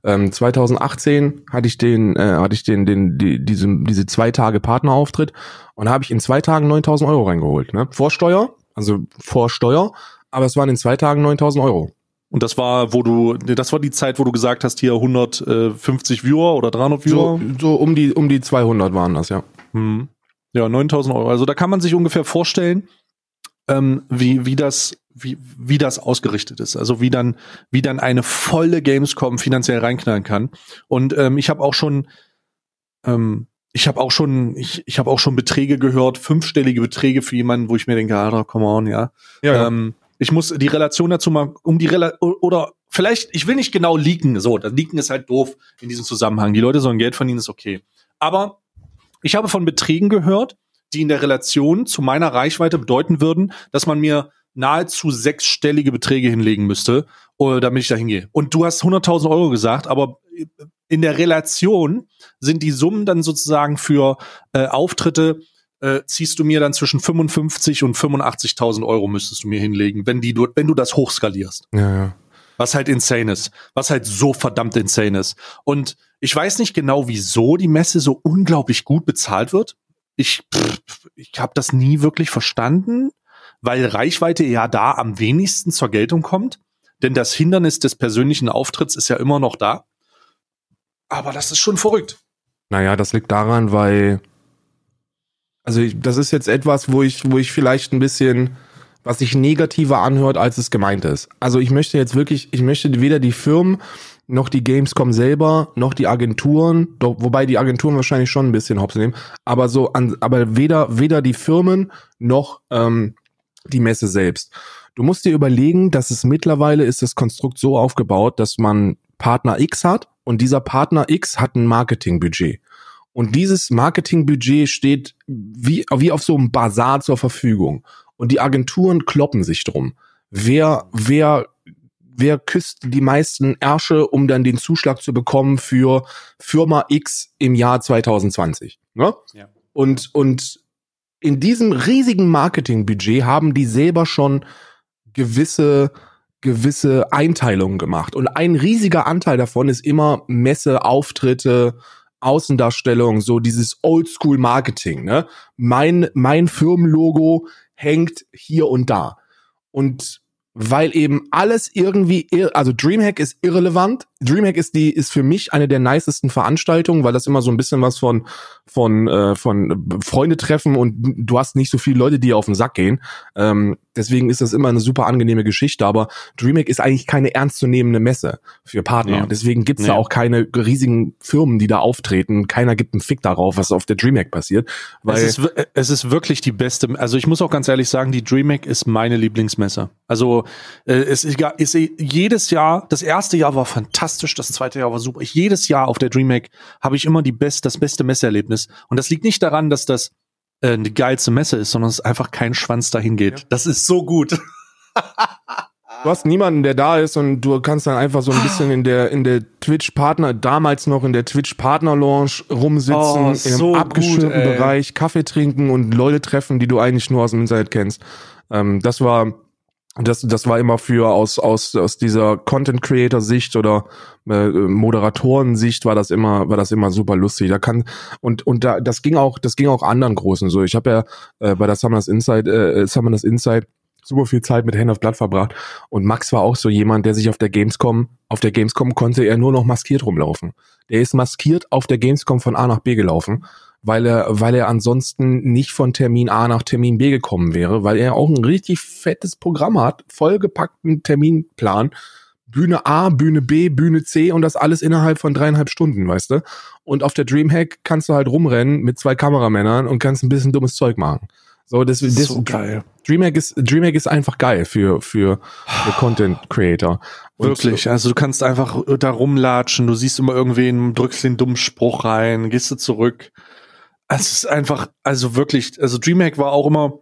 Ähm, 2018 hatte ich den, äh, hatte ich den, den, die, diese, diese zwei Tage Partnerauftritt und da habe ich in zwei Tagen 9000 Euro reingeholt. Ne? Vorsteuer, also Vorsteuer, aber es waren in zwei Tagen 9000 Euro. Und das war, wo du, das war die Zeit, wo du gesagt hast, hier 150 Viewer oder 300 Viewer? So, so um die, um die 200 waren das, ja. Hm. Ja, 9000 Euro. Also da kann man sich ungefähr vorstellen, ähm, wie, wie das, wie, wie das ausgerichtet ist. Also wie dann, wie dann eine volle Gamescom finanziell reinknallen kann. Und ähm, ich habe auch schon, ähm, ich habe auch schon, ich, ich habe auch schon Beträge gehört, fünfstellige Beträge für jemanden, wo ich mir denke, Alter, come on, ja. ja, ja. Ähm, ich muss die Relation dazu mal um die Rela oder vielleicht, ich will nicht genau leaken, so, das Leaken ist halt doof in diesem Zusammenhang. Die Leute sollen Geld verdienen, ist okay. Aber ich habe von Beträgen gehört, die in der Relation zu meiner Reichweite bedeuten würden, dass man mir nahezu sechsstellige Beträge hinlegen müsste, uh, damit ich da hingehe. Und du hast 100.000 Euro gesagt, aber in der Relation sind die Summen dann sozusagen für äh, Auftritte äh, ziehst du mir dann zwischen 55 und 85.000 Euro müsstest du mir hinlegen, wenn die wenn du das hochskalierst. Ja, ja. Was halt insane ist. Was halt so verdammt insane ist. Und ich weiß nicht genau, wieso die Messe so unglaublich gut bezahlt wird ich, ich habe das nie wirklich verstanden, weil Reichweite ja da am wenigsten zur Geltung kommt. Denn das Hindernis des persönlichen Auftritts ist ja immer noch da. Aber das ist schon verrückt. Naja, das liegt daran, weil, also ich, das ist jetzt etwas, wo ich, wo ich vielleicht ein bisschen, was sich negativer anhört, als es gemeint ist. Also ich möchte jetzt wirklich, ich möchte weder die Firmen noch die Gamescom selber, noch die Agenturen, wobei die Agenturen wahrscheinlich schon ein bisschen hops nehmen, aber so an, aber weder, weder die Firmen noch ähm, die Messe selbst. Du musst dir überlegen, dass es mittlerweile ist das Konstrukt so aufgebaut, dass man Partner X hat und dieser Partner X hat ein Marketingbudget. Und dieses Marketingbudget steht wie, wie auf so einem Bazar zur Verfügung. Und die Agenturen kloppen sich drum. Wer, wer, wer küsst die meisten Ärsche, um dann den Zuschlag zu bekommen für Firma X im Jahr 2020? Ne? Ja. Und, und in diesem riesigen Marketingbudget haben die selber schon gewisse gewisse Einteilungen gemacht. Und ein riesiger Anteil davon ist immer Messe, Auftritte, Außendarstellung, so dieses Oldschool-Marketing. Ne? Mein, mein Firmenlogo hängt hier und da. Und weil eben alles irgendwie, also Dreamhack ist irrelevant. Dreamhack ist die, ist für mich eine der nicesten Veranstaltungen, weil das immer so ein bisschen was von, von, äh, von Freunde treffen und du hast nicht so viele Leute, die auf den Sack gehen. Ähm, deswegen ist das immer eine super angenehme Geschichte, aber Dreamhack ist eigentlich keine ernstzunehmende Messe für Partner. Ja. Deswegen gibt's ja. da auch keine riesigen Firmen, die da auftreten. Keiner gibt einen Fick darauf, was auf der Dreamhack passiert. Weil es, ist, es ist wirklich die beste, also ich muss auch ganz ehrlich sagen, die Dreamhack ist meine Lieblingsmesse. Also äh, es ist, ist jedes Jahr, das erste Jahr war fantastisch, das zweite Jahr war super. Ich, jedes Jahr auf der Dreamhack habe ich immer die best, das beste Messeerlebnis. Und das liegt nicht daran, dass das äh, die geilste Messe ist, sondern es einfach kein Schwanz dahin geht. Ja. Das ist so gut. Du hast niemanden, der da ist und du kannst dann einfach so ein bisschen in der in der Twitch Partner damals noch in der Twitch Partner Lounge rumsitzen, oh, in einem abgeschirmten gut, Bereich Kaffee trinken und Leute treffen, die du eigentlich nur aus dem Internet kennst. Ähm, das war das, das war immer für aus, aus, aus dieser Content Creator Sicht oder äh, Moderatoren Sicht war das immer, war das immer super lustig. Da kann, und, und da, das ging auch, das ging auch anderen Großen so. Ich habe ja äh, bei der Summoners Insight, äh, Summoners Insight super viel Zeit mit Hand of Blood verbracht. Und Max war auch so jemand, der sich auf der Gamescom, auf der Gamescom konnte er nur noch maskiert rumlaufen. Der ist maskiert auf der Gamescom von A nach B gelaufen weil er, weil er ansonsten nicht von Termin A nach Termin B gekommen wäre, weil er auch ein richtig fettes Programm hat, vollgepackten Terminplan. Bühne A, Bühne B, Bühne C und das alles innerhalb von dreieinhalb Stunden, weißt du? Und auf der Dreamhack kannst du halt rumrennen mit zwei Kameramännern und kannst ein bisschen dummes Zeug machen. So, das, das so geil. Dreamhack ist, Dreamhack ist einfach geil für, für, für Content Creator. Und Wirklich, also du kannst einfach da rumlatschen, du siehst immer irgendwen, drückst den dummen Spruch rein, gehst du zurück. Es ist einfach, also wirklich, also Dreamhack war auch immer,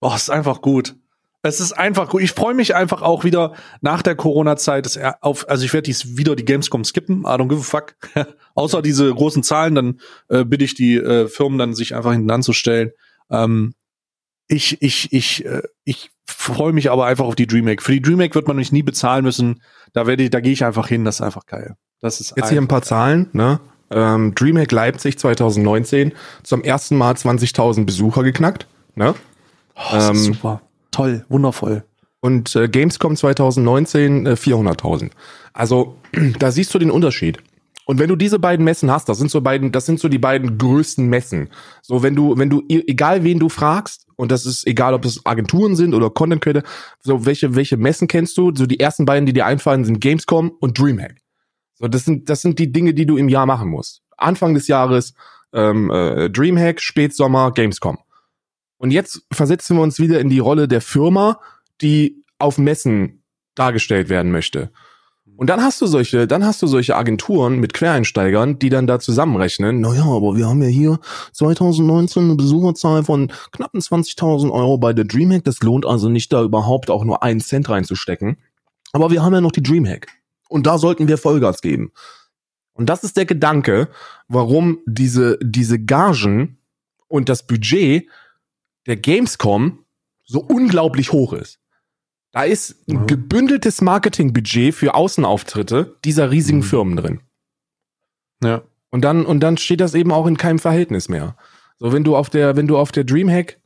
oh, es ist einfach gut. Es ist einfach gut. Ich freue mich einfach auch wieder nach der Corona-Zeit auf, also ich werde dies wieder die Gamescom skippen. I don't give a fuck. [LAUGHS] Außer diese großen Zahlen, dann äh, bitte ich die äh, Firmen dann sich einfach hinten anzustellen. Ähm, ich, ich, ich, äh, ich freue mich aber einfach auf die Dreamhack. Für die Dreamhack wird man mich nie bezahlen müssen. Da werde ich, da gehe ich einfach hin. Das ist einfach geil. Das ist jetzt hier ein paar Zahlen. Ne? Ähm, Dreamhack Leipzig 2019 zum ersten Mal 20.000 Besucher geknackt. Ne? Oh, ähm, super. Toll, wundervoll. Und äh, Gamescom 2019 äh, 400.000. Also [CLEARS THROAT] da siehst du den Unterschied. Und wenn du diese beiden Messen hast, das sind so beiden, das sind so die beiden größten Messen. So wenn du, wenn du egal wen du fragst und das ist egal, ob es Agenturen sind oder Content Creator, so welche welche Messen kennst du? So die ersten beiden, die dir einfallen, sind Gamescom und Dreamhack. So, das sind, das sind die Dinge, die du im Jahr machen musst. Anfang des Jahres ähm, äh, Dreamhack, Spätsommer, Gamescom. Und jetzt versetzen wir uns wieder in die Rolle der Firma, die auf Messen dargestellt werden möchte. Und dann hast du solche, dann hast du solche Agenturen mit Quereinsteigern, die dann da zusammenrechnen. Naja, aber wir haben ja hier 2019 eine Besucherzahl von knappen 20.000 Euro bei der Dreamhack. Das lohnt also nicht, da überhaupt auch nur einen Cent reinzustecken. Aber wir haben ja noch die Dreamhack. Und da sollten wir Vollgas geben. Und das ist der Gedanke, warum diese, diese Gagen und das Budget der Gamescom so unglaublich hoch ist. Da ist ein gebündeltes Marketingbudget für Außenauftritte dieser riesigen mhm. Firmen drin. Ja. Und dann, und dann steht das eben auch in keinem Verhältnis mehr. So, wenn du auf der, wenn du auf der Dreamhack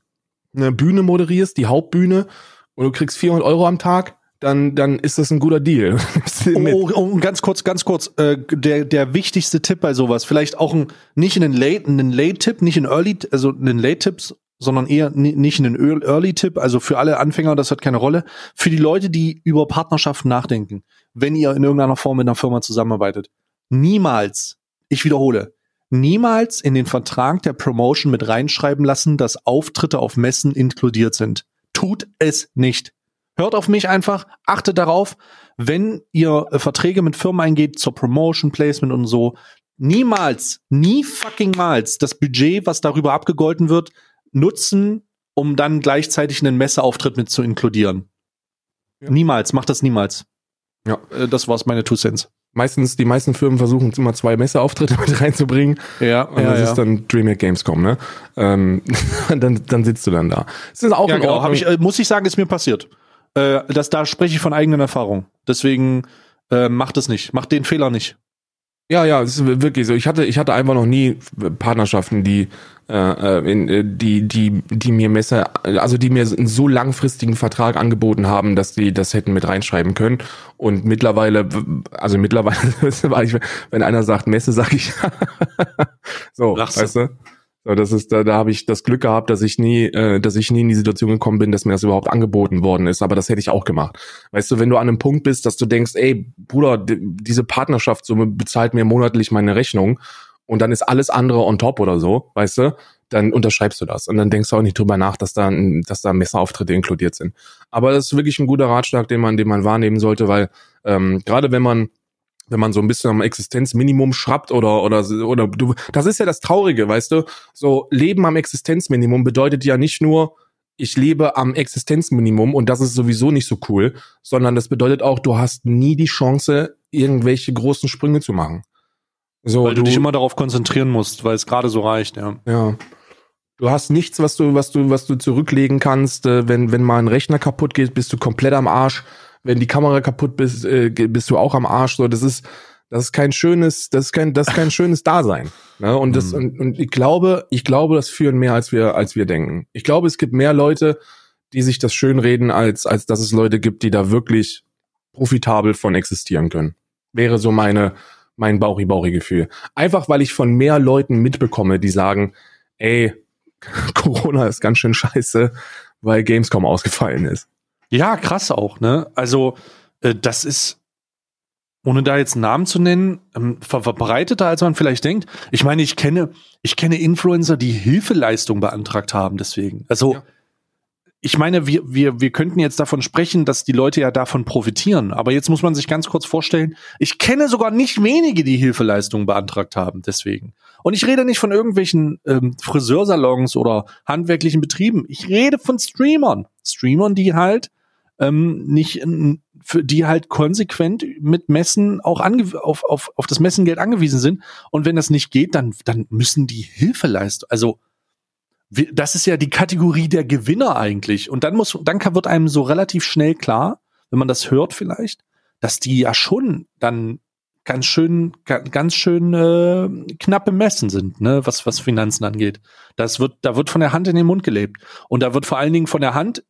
eine Bühne moderierst, die Hauptbühne, und du kriegst 400 Euro am Tag, dann, dann ist das ein guter Deal. [LAUGHS] oh, oh, ganz kurz, ganz kurz, äh, der, der wichtigste Tipp bei sowas, vielleicht auch ein, nicht einen Late, einen Late-Tipp, nicht einen Early, also einen Late-Tipps, sondern eher nicht einen Early-Tipp, also für alle Anfänger, das hat keine Rolle. Für die Leute, die über Partnerschaften nachdenken, wenn ihr in irgendeiner Form mit einer Firma zusammenarbeitet, niemals, ich wiederhole, niemals in den Vertrag der Promotion mit reinschreiben lassen, dass Auftritte auf Messen inkludiert sind. Tut es nicht. Hört auf mich einfach, achtet darauf, wenn ihr äh, Verträge mit Firmen eingeht zur Promotion, Placement und so, niemals, nie fucking mals das Budget, was darüber abgegolten wird, nutzen, um dann gleichzeitig einen Messeauftritt mit zu inkludieren. Ja. Niemals, macht das niemals. Ja. Äh, das war's meine Two Cents. Meistens, die meisten Firmen versuchen immer zwei Messeauftritte [LAUGHS] mit reinzubringen. Ja. Und das ja. ist dann DreamHack Gamescom, ne? Ähm, [LAUGHS] dann, dann sitzt du dann da. Das ist auch ja, genau. Hab ich, äh, muss ich sagen, ist mir passiert. Äh, das, da spreche ich von eigenen Erfahrungen. Deswegen äh, macht es nicht. Macht den Fehler nicht. Ja, ja, es ist wirklich so. Ich hatte, ich hatte einfach noch nie Partnerschaften, die, äh, äh in, äh, die, die, die mir Messer, also die mir einen so langfristigen Vertrag angeboten haben, dass die das hätten mit reinschreiben können. Und mittlerweile, also mittlerweile, [LAUGHS] wenn einer sagt Messe, sag ich [LAUGHS] so, Lachst weißt du? Das ist, da, da habe ich das Glück gehabt, dass ich nie, äh, dass ich nie in die Situation gekommen bin, dass mir das überhaupt angeboten worden ist. Aber das hätte ich auch gemacht. Weißt du, wenn du an einem Punkt bist, dass du denkst, ey, Bruder, diese Partnerschaftssumme bezahlt mir monatlich meine Rechnung und dann ist alles andere on top oder so, weißt du, dann unterschreibst du das. Und dann denkst du auch nicht drüber nach, dass da, dass da Messerauftritte inkludiert sind. Aber das ist wirklich ein guter Ratschlag, den man, den man wahrnehmen sollte, weil ähm, gerade wenn man wenn man so ein bisschen am Existenzminimum schrappt oder oder oder du das ist ja das traurige, weißt du? So Leben am Existenzminimum bedeutet ja nicht nur ich lebe am Existenzminimum und das ist sowieso nicht so cool, sondern das bedeutet auch, du hast nie die Chance, irgendwelche großen Sprünge zu machen. So, weil du, du dich immer darauf konzentrieren musst, weil es gerade so reicht, ja. Ja. Du hast nichts, was du, was du, was du zurücklegen kannst. Äh, wenn, wenn mal ein Rechner kaputt geht, bist du komplett am Arsch wenn die Kamera kaputt bist, äh, bist du auch am Arsch. So, das ist, das ist kein schönes, das ist kein, das ist kein schönes Dasein. Ne? Und das, mhm. und, und ich glaube, ich glaube, das führen mehr als wir, als wir denken. Ich glaube, es gibt mehr Leute, die sich das schön reden, als, als dass es Leute gibt, die da wirklich profitabel von existieren können. Wäre so meine, mein Bauchi-Bauchi-Gefühl. Einfach, weil ich von mehr Leuten mitbekomme, die sagen, ey, [LAUGHS] Corona ist ganz schön scheiße, weil Gamescom ausgefallen ist. Ja, krass auch, ne? Also, äh, das ist, ohne da jetzt einen Namen zu nennen, ähm, ver verbreiteter, als man vielleicht denkt. Ich meine, ich kenne, ich kenne Influencer, die Hilfeleistung beantragt haben, deswegen. Also, ja. ich meine, wir, wir, wir könnten jetzt davon sprechen, dass die Leute ja davon profitieren. Aber jetzt muss man sich ganz kurz vorstellen, ich kenne sogar nicht wenige, die Hilfeleistung beantragt haben, deswegen. Und ich rede nicht von irgendwelchen ähm, Friseursalons oder handwerklichen Betrieben. Ich rede von Streamern. Streamern, die halt ähm, nicht für die halt konsequent mit Messen auch ange auf, auf, auf das Messengeld angewiesen sind. Und wenn das nicht geht, dann, dann müssen die Hilfe leisten. Also das ist ja die Kategorie der Gewinner eigentlich. Und dann muss, dann wird einem so relativ schnell klar, wenn man das hört vielleicht, dass die ja schon dann ganz schön, ganz schön äh, knappe Messen sind, ne, was was Finanzen angeht. Das wird, da wird von der Hand in den Mund gelebt und da wird vor allen Dingen von der Hand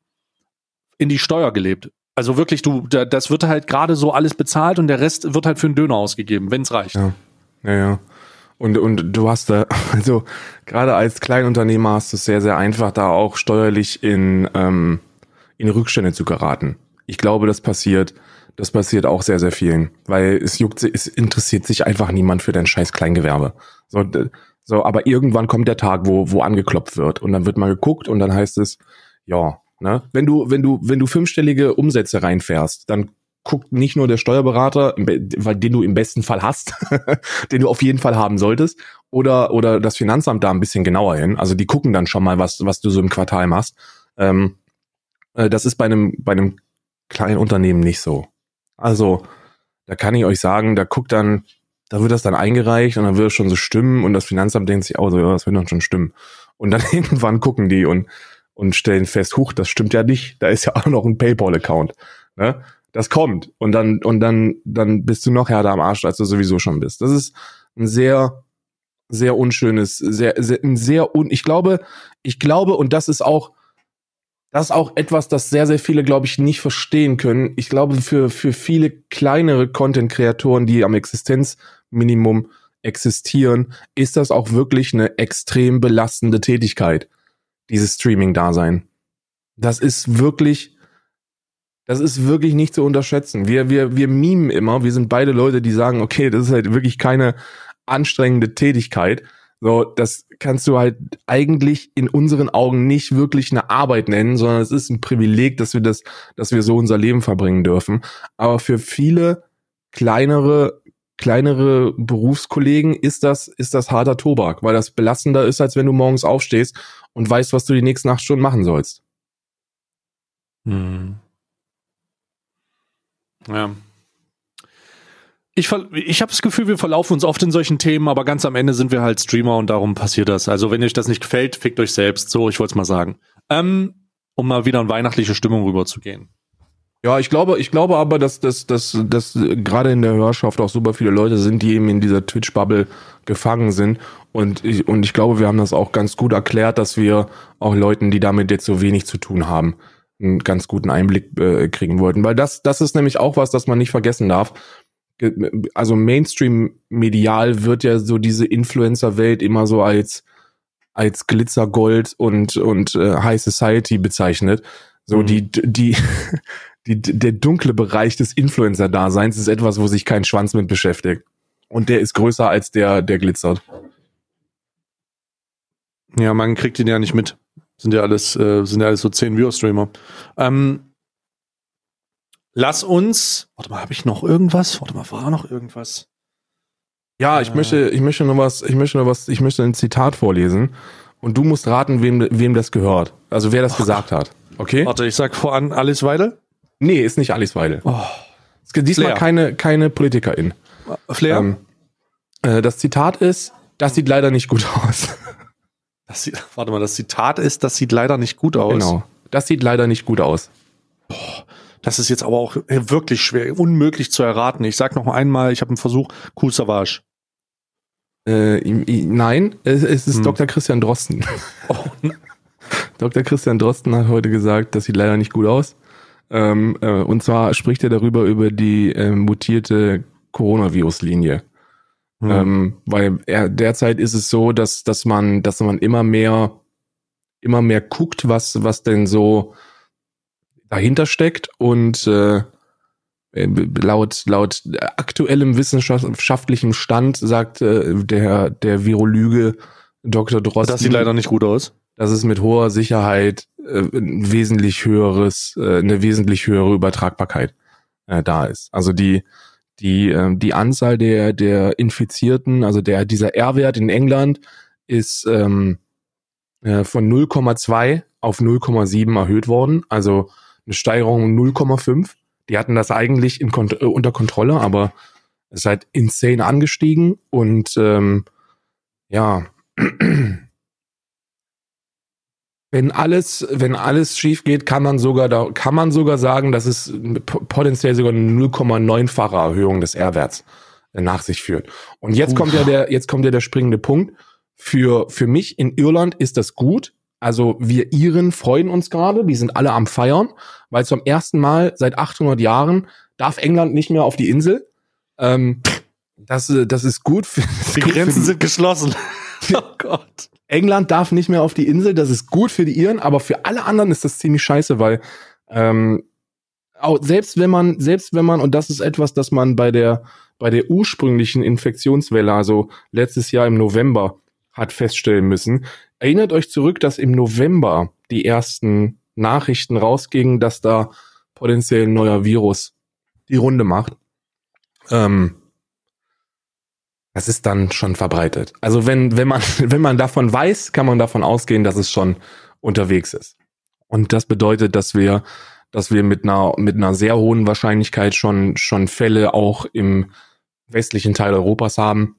in die Steuer gelebt. Also wirklich, du, das wird halt gerade so alles bezahlt und der Rest wird halt für einen Döner ausgegeben, wenn es reicht. Ja, ja, ja. Und, und du hast da, [LAUGHS] also gerade als Kleinunternehmer hast du es sehr, sehr einfach, da auch steuerlich in, ähm, in Rückstände zu geraten. Ich glaube, das passiert, das passiert auch sehr, sehr vielen, weil es juckt, es interessiert sich einfach niemand für dein scheiß Kleingewerbe. So, so, aber irgendwann kommt der Tag, wo, wo angeklopft wird und dann wird mal geguckt und dann heißt es, ja, Ne? Wenn du, wenn du, wenn du fünfstellige Umsätze reinfährst, dann guckt nicht nur der Steuerberater, weil den du im besten Fall hast, [LAUGHS] den du auf jeden Fall haben solltest, oder oder das Finanzamt da ein bisschen genauer hin. Also die gucken dann schon mal, was was du so im Quartal machst. Ähm, äh, das ist bei einem bei einem kleinen Unternehmen nicht so. Also da kann ich euch sagen, da guckt dann, da wird das dann eingereicht und dann wird es schon so stimmen und das Finanzamt denkt sich, oh so, ja, das wird dann schon stimmen. Und dann [LAUGHS] irgendwann gucken die und und stellen fest, huch, das stimmt ja nicht, da ist ja auch noch ein PayPal-Account. Ne? Das kommt. Und dann, und dann, dann bist du noch härter am Arsch, als du sowieso schon bist. Das ist ein sehr, sehr unschönes, sehr, sehr, ein sehr un, ich glaube, ich glaube, und das ist auch, das ist auch etwas, das sehr, sehr viele, glaube ich, nicht verstehen können. Ich glaube, für, für viele kleinere Content-Kreatoren, die am Existenzminimum existieren, ist das auch wirklich eine extrem belastende Tätigkeit dieses Streaming-Dasein. Das ist wirklich, das ist wirklich nicht zu unterschätzen. Wir, wir, wir mimen immer, wir sind beide Leute, die sagen, okay, das ist halt wirklich keine anstrengende Tätigkeit. So, das kannst du halt eigentlich in unseren Augen nicht wirklich eine Arbeit nennen, sondern es ist ein Privileg, dass wir das, dass wir so unser Leben verbringen dürfen. Aber für viele kleinere, kleinere Berufskollegen ist das, ist das harter Tobak, weil das belastender ist, als wenn du morgens aufstehst und weißt, was du die nächsten acht Stunden machen sollst. Hm. Ja. Ich, ich habe das Gefühl, wir verlaufen uns oft in solchen Themen, aber ganz am Ende sind wir halt Streamer und darum passiert das. Also wenn euch das nicht gefällt, fickt euch selbst. So, ich wollte es mal sagen. Ähm, um mal wieder in weihnachtliche Stimmung rüberzugehen. Ja, ich glaube, ich glaube aber, dass, dass, dass, dass gerade in der Hörschaft auch super viele Leute sind, die eben in dieser Twitch-Bubble gefangen sind. Und ich, und ich glaube, wir haben das auch ganz gut erklärt, dass wir auch Leuten, die damit jetzt so wenig zu tun haben, einen ganz guten Einblick äh, kriegen wollten. Weil das, das ist nämlich auch was, das man nicht vergessen darf. Also Mainstream-medial wird ja so diese Influencer-Welt immer so als, als Glitzergold und, und äh, High Society bezeichnet. So mhm. die, die, die, der dunkle Bereich des Influencer-Daseins ist etwas, wo sich kein Schwanz mit beschäftigt. Und der ist größer als der, der glitzert. Ja, man kriegt ihn ja nicht mit. Sind ja alles, äh, sind ja alles so 10 Viewer-Streamer. Ähm, lass uns. Warte mal, habe ich noch irgendwas? Warte mal, war noch irgendwas? Ja, ich äh, möchte, ich möchte noch was, ich möchte noch was, ich möchte ein Zitat vorlesen. Und du musst raten, wem, wem das gehört. Also wer das oh, gesagt hat. Okay? Warte, ich sag voran Alice Weidel? Nee, ist nicht Alice Weidel. Oh. Es gibt diesmal Flair. keine, keine Politikerin. Flair? Ähm, äh, das Zitat ist, das sieht leider nicht gut aus. [LAUGHS] Das sieht, warte mal, das Zitat ist, das sieht leider nicht gut aus. Genau. Das sieht leider nicht gut aus. Boah, das ist jetzt aber auch wirklich schwer, unmöglich zu erraten. Ich sag noch einmal, ich habe einen Versuch, Cool Savage. Äh, nein, es, es ist hm. Dr. Christian Drosten. [LAUGHS] Oh. [LAUGHS] Dr. Christian Drosten hat heute gesagt, das sieht leider nicht gut aus. Ähm, äh, und zwar spricht er darüber über die äh, mutierte Coronavirus-Linie. Mhm. Ähm, weil er, derzeit ist es so, dass, dass man, dass man immer mehr, immer mehr guckt, was, was denn so dahinter steckt und äh, laut, laut aktuellem wissenschaftlichem Stand sagt äh, der, der Virologe Dr. Drosten. Das sieht leider nicht gut aus. Dass es mit hoher Sicherheit äh, wesentlich höheres, äh, eine wesentlich höhere Übertragbarkeit äh, da ist. Also die, die, äh, die Anzahl der, der Infizierten, also der, dieser R-Wert in England ist ähm, äh, von 0,2 auf 0,7 erhöht worden. Also eine Steigerung um 0,5. Die hatten das eigentlich in, äh, unter Kontrolle, aber es ist halt insane angestiegen und ähm, ja, wenn alles, wenn alles schief geht, kann man sogar da, kann man sogar sagen, dass es potenziell sogar eine 0,9-fache Erhöhung des R-Werts äh, nach sich führt. Und jetzt Uff. kommt ja der, jetzt kommt ja der springende Punkt. Für, für mich in Irland ist das gut. Also wir Iren freuen uns gerade, die sind alle am Feiern, weil zum ersten Mal seit 800 Jahren darf England nicht mehr auf die Insel. Ähm, das, das ist gut. Für, die Grenzen die, sind geschlossen. [LAUGHS] oh Gott. England darf nicht mehr auf die Insel, das ist gut für die Iren, aber für alle anderen ist das ziemlich scheiße, weil ähm, auch selbst wenn man, selbst wenn man, und das ist etwas, das man bei der, bei der ursprünglichen Infektionswelle, also letztes Jahr im November, hat feststellen müssen. Erinnert euch zurück, dass im November die ersten Nachrichten rausgingen, dass da potenziell ein neuer Virus die Runde macht. Ähm, das ist dann schon verbreitet. Also wenn, wenn man, [LAUGHS] wenn man davon weiß, kann man davon ausgehen, dass es schon unterwegs ist. Und das bedeutet, dass wir, dass wir mit einer, mit einer sehr hohen Wahrscheinlichkeit schon, schon Fälle auch im westlichen Teil Europas haben.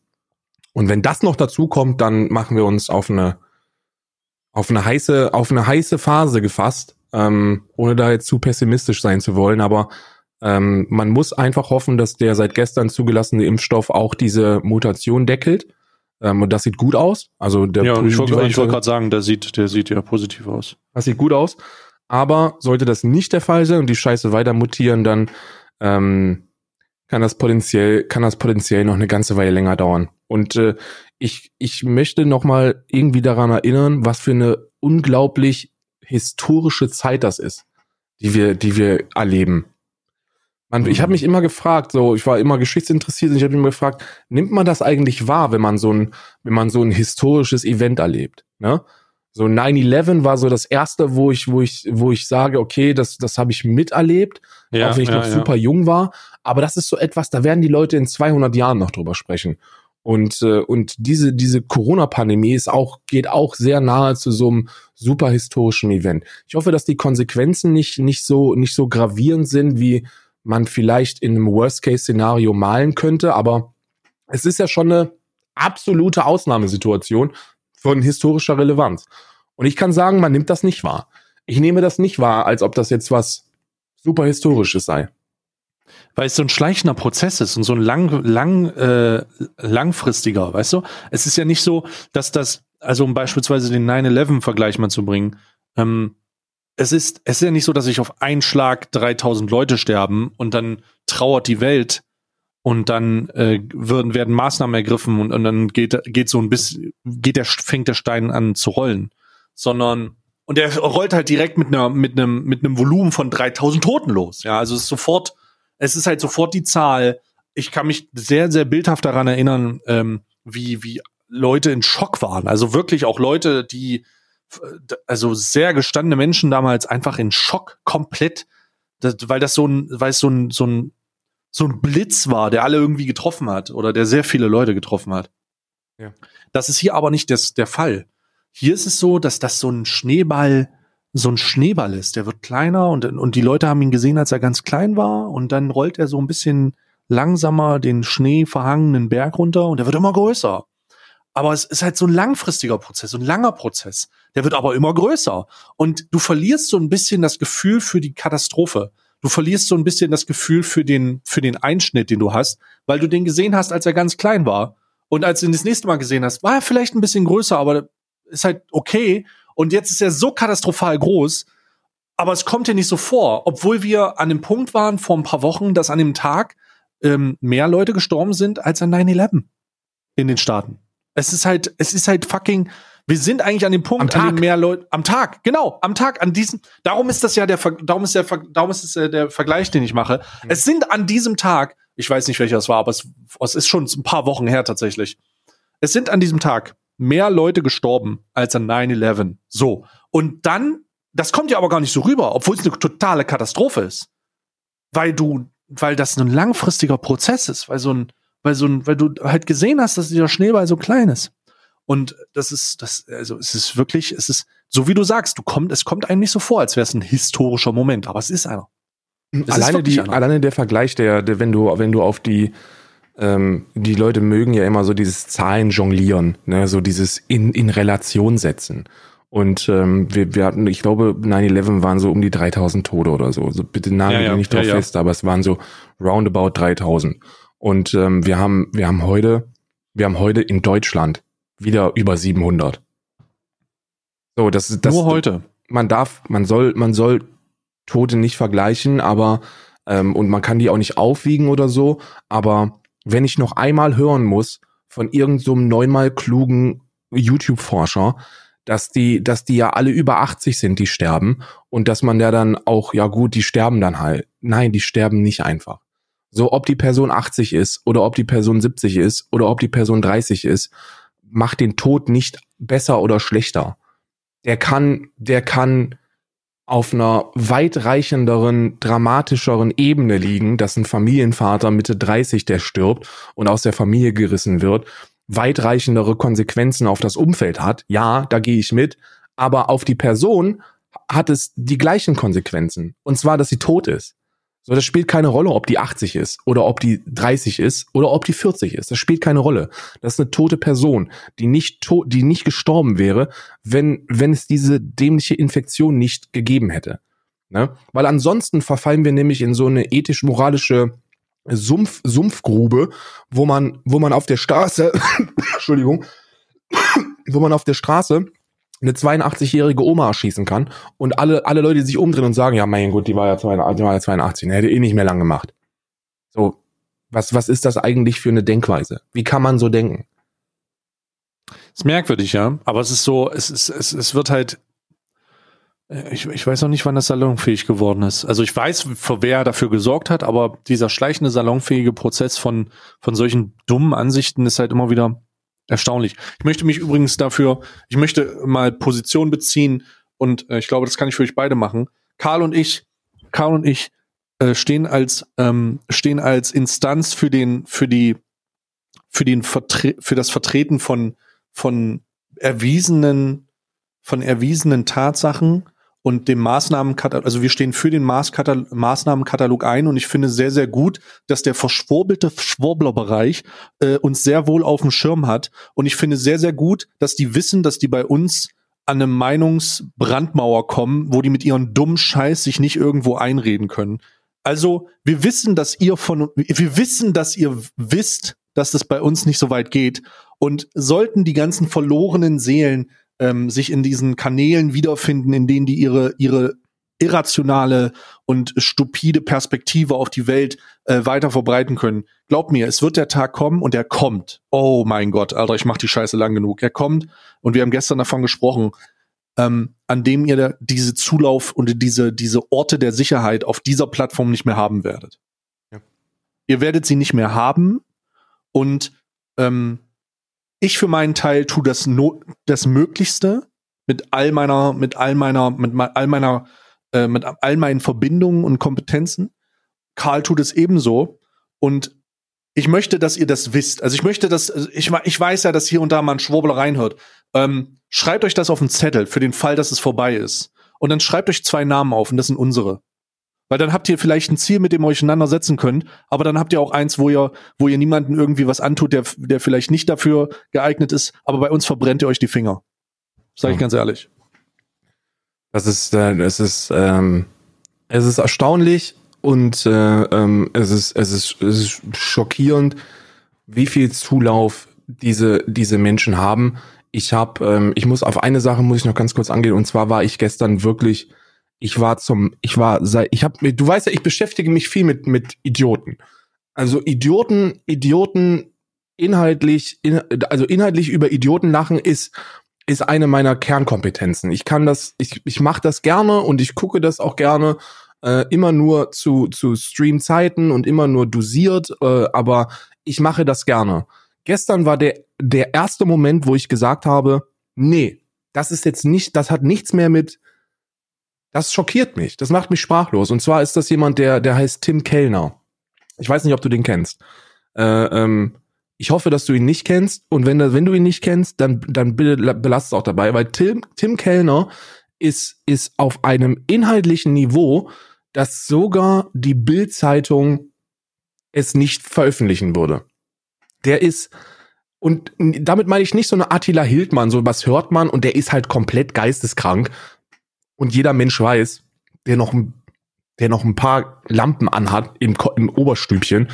Und wenn das noch dazu kommt, dann machen wir uns auf eine, auf eine heiße, auf eine heiße Phase gefasst, ähm, ohne da jetzt zu pessimistisch sein zu wollen. Aber ähm, man muss einfach hoffen, dass der seit gestern zugelassene Impfstoff auch diese Mutation deckelt. Ähm, und das sieht gut aus. Also der ja, ich wollte wollt gerade sagen, der sieht, der sieht ja positiv aus. Das sieht gut aus. Aber sollte das nicht der Fall sein und die Scheiße weiter mutieren, dann ähm, kann das potenziell, kann das potenziell noch eine ganze Weile länger dauern. Und äh, ich, ich möchte noch mal irgendwie daran erinnern, was für eine unglaublich historische Zeit das ist, die wir, die wir erleben. Man, ich habe mich immer gefragt, so ich war immer geschichtsinteressiert und ich habe mich immer gefragt, nimmt man das eigentlich wahr, wenn man so ein, wenn man so ein historisches Event erlebt? Ne? So 9/11 war so das erste, wo ich, wo ich, wo ich sage, okay, das, das habe ich miterlebt, ja, auch wenn ich ja, noch ja. super jung war. Aber das ist so etwas, da werden die Leute in 200 Jahren noch drüber sprechen. Und, äh, und diese, diese Corona-Pandemie ist auch, geht auch sehr nahe zu so einem super historischen Event. Ich hoffe, dass die Konsequenzen nicht, nicht so, nicht so gravierend sind, wie man vielleicht in einem Worst-Case-Szenario malen könnte. Aber es ist ja schon eine absolute Ausnahmesituation von historischer Relevanz. Und ich kann sagen, man nimmt das nicht wahr. Ich nehme das nicht wahr, als ob das jetzt was super historisches sei weil es so ein schleichender Prozess ist und so ein lang, lang, äh, langfristiger, weißt du? Es ist ja nicht so, dass das, also um beispielsweise den 9-11-Vergleich mal zu bringen, ähm, es ist, es ist ja nicht so, dass sich auf einen Schlag 3000 Leute sterben und dann trauert die Welt und dann äh, werden, werden Maßnahmen ergriffen und, und dann geht, geht so ein bisschen, geht der, fängt der Stein an zu rollen, sondern und der rollt halt direkt mit einer, mit einem, mit einem Volumen von 3000 Toten los. Ja, also es ist sofort, es ist halt sofort die Zahl. Ich kann mich sehr, sehr bildhaft daran erinnern, ähm, wie, wie Leute in Schock waren. Also wirklich auch Leute, die, also sehr gestandene Menschen damals einfach in Schock komplett, das, weil das so ein, weil es so ein, so ein, so ein Blitz war, der alle irgendwie getroffen hat oder der sehr viele Leute getroffen hat. Ja. Das ist hier aber nicht das, der Fall. Hier ist es so, dass das so ein Schneeball, so ein Schneeball ist. Der wird kleiner und, und die Leute haben ihn gesehen, als er ganz klein war und dann rollt er so ein bisschen langsamer den schneeverhangenen Berg runter und er wird immer größer. Aber es ist halt so ein langfristiger Prozess, so ein langer Prozess. Der wird aber immer größer. Und du verlierst so ein bisschen das Gefühl für die Katastrophe. Du verlierst so ein bisschen das Gefühl für den, für den Einschnitt, den du hast, weil du den gesehen hast, als er ganz klein war. Und als du ihn das nächste Mal gesehen hast, war er vielleicht ein bisschen größer, aber ist halt okay. Und jetzt ist er so katastrophal groß, aber es kommt dir nicht so vor, obwohl wir an dem Punkt waren vor ein paar Wochen, dass an dem Tag ähm, mehr Leute gestorben sind als an 9-11 in den Staaten. Es ist halt, es ist halt fucking, wir sind eigentlich an dem Punkt, an dem mehr Leute, am Tag, genau, am Tag, an diesem, darum ist das ja der, darum ist der, darum ist es äh, der Vergleich, den ich mache. Mhm. Es sind an diesem Tag, ich weiß nicht welcher es war, aber es, es ist schon ein paar Wochen her tatsächlich. Es sind an diesem Tag mehr Leute gestorben als an 9-11. So. Und dann, das kommt ja aber gar nicht so rüber, obwohl es eine totale Katastrophe ist. Weil du, weil das ein langfristiger Prozess ist, weil so ein, weil so ein, weil du halt gesehen hast, dass dieser Schneeball so klein ist. Und das ist, das, also es ist wirklich, es ist, so wie du sagst, du kommt, es kommt einem nicht so vor, als wäre es ein historischer Moment, aber es ist einer. Es alleine die, einer. alleine der Vergleich, der, der, wenn du, wenn du auf die, ähm, die Leute mögen ja immer so dieses Zahlen jonglieren, ne? so dieses in, in Relation setzen. Und ähm, wir, wir hatten, ich glaube, 9-11 waren so um die 3000 Tote oder so. Also bitte nagel ja, ja, nicht drauf ja, fest, aber es waren so roundabout 3000. Und ähm, wir haben, wir haben heute, wir haben heute in Deutschland wieder über 700. So, das ist das. Nur heute. Man darf, man soll, man soll Tote nicht vergleichen, aber ähm, und man kann die auch nicht aufwiegen oder so. Aber wenn ich noch einmal hören muss von irgendeinem so neunmal klugen YouTube-Forscher, dass die, dass die ja alle über 80 sind, die sterben und dass man ja dann auch, ja gut, die sterben dann halt. Nein, die sterben nicht einfach. So, ob die Person 80 ist oder ob die Person 70 ist oder ob die Person 30 ist, macht den Tod nicht besser oder schlechter. Der kann, der kann auf einer weitreichenderen, dramatischeren Ebene liegen, dass ein Familienvater Mitte 30, der stirbt und aus der Familie gerissen wird, weitreichendere Konsequenzen auf das Umfeld hat. Ja, da gehe ich mit. Aber auf die Person hat es die gleichen Konsequenzen. Und zwar, dass sie tot ist. So, das spielt keine Rolle, ob die 80 ist oder ob die 30 ist oder ob die 40 ist. Das spielt keine Rolle. Das ist eine tote Person, die nicht tot, die nicht gestorben wäre, wenn, wenn es diese dämliche Infektion nicht gegeben hätte. Ne? Weil ansonsten verfallen wir nämlich in so eine ethisch-moralische Sumpf, Sumpfgrube, wo man, wo man auf der Straße, [COUGHS] Entschuldigung, [COUGHS] wo man auf der Straße eine 82-jährige Oma erschießen kann und alle, alle Leute sich umdrehen und sagen, ja, mein Gott, die war ja 82, die war ja 82 ne, hätte eh nicht mehr lang gemacht. So, was, was ist das eigentlich für eine Denkweise? Wie kann man so denken? Ist merkwürdig, ja. Aber es ist so, es ist, es, es wird halt, Äh, ich, ich weiß auch nicht, wann das salonfähig geworden ist. Also ich weiß, für wer dafür gesorgt hat, aber dieser schleichende salonfähige Prozess von, von solchen dummen Ansichten ist halt immer wieder erstaunlich. Ich möchte mich übrigens dafür, ich möchte mal Position beziehen und äh, ich glaube, das kann ich für euch beide machen. Karl und ich, Karl und ich äh, stehen als ähm, stehen als Instanz für den für die für den Vertre für das Vertreten von von erwiesenen von erwiesenen Tatsachen und dem Maßnahmenkatalog, also wir stehen für den Maßnahmenkatalog ein und ich finde sehr, sehr gut, dass der verschwurbelte Schwurblerbereich äh, uns sehr wohl auf dem Schirm hat und ich finde sehr, sehr gut, dass die wissen, dass die bei uns an eine Meinungsbrandmauer kommen, wo die mit ihren dummen Scheiß sich nicht irgendwo einreden können. Also wir wissen, dass ihr von, wir wissen, dass ihr wisst, dass das bei uns nicht so weit geht und sollten die ganzen verlorenen Seelen ähm, sich in diesen Kanälen wiederfinden, in denen die ihre, ihre irrationale und stupide Perspektive auf die Welt äh, weiter verbreiten können. Glaub mir, es wird der Tag kommen und er kommt. Oh mein Gott, Alter, ich mach die Scheiße lang genug. Er kommt und wir haben gestern davon gesprochen, ähm, an dem ihr da diese Zulauf und diese, diese Orte der Sicherheit auf dieser Plattform nicht mehr haben werdet. Ja. Ihr werdet sie nicht mehr haben und ähm, ich für meinen Teil tue das, no das Möglichste mit all meiner, mit all meiner, mit all meiner, äh, mit all meinen Verbindungen und Kompetenzen. Karl tut es ebenso. Und ich möchte, dass ihr das wisst. Also ich möchte, dass, also ich, ich weiß ja, dass hier und da mal ein Schwurbel reinhört. Ähm, schreibt euch das auf den Zettel für den Fall, dass es vorbei ist. Und dann schreibt euch zwei Namen auf und das sind unsere. Weil dann habt ihr vielleicht ein Ziel, mit dem ihr euch auseinandersetzen könnt, aber dann habt ihr auch eins, wo ihr, wo ihr niemanden irgendwie was antut, der, der vielleicht nicht dafür geeignet ist, aber bei uns verbrennt ihr euch die Finger. Sag ich ganz ehrlich. Das ist, äh, es ist, ähm, es ist erstaunlich und äh, ähm, es ist, es ist, es ist schockierend, wie viel Zulauf diese diese Menschen haben. Ich habe, ähm, ich muss auf eine Sache muss ich noch ganz kurz angehen und zwar war ich gestern wirklich ich war zum, ich war, ich habe, du weißt ja, ich beschäftige mich viel mit mit Idioten. Also Idioten, Idioten inhaltlich, in, also inhaltlich über Idioten lachen ist ist eine meiner Kernkompetenzen. Ich kann das, ich ich mache das gerne und ich gucke das auch gerne. Äh, immer nur zu zu Streamzeiten und immer nur dosiert, äh, aber ich mache das gerne. Gestern war der der erste Moment, wo ich gesagt habe, nee, das ist jetzt nicht, das hat nichts mehr mit das schockiert mich. Das macht mich sprachlos. Und zwar ist das jemand, der, der heißt Tim Kellner. Ich weiß nicht, ob du den kennst. Äh, ähm, ich hoffe, dass du ihn nicht kennst. Und wenn, wenn du ihn nicht kennst, dann, dann belast es auch dabei, weil Tim, Tim Kellner ist, ist auf einem inhaltlichen Niveau, dass sogar die Bild-Zeitung es nicht veröffentlichen würde. Der ist, und damit meine ich nicht so eine Attila Hildmann, so was hört man und der ist halt komplett geisteskrank, und jeder Mensch weiß, der noch, der noch ein paar Lampen anhat im, im Oberstübchen,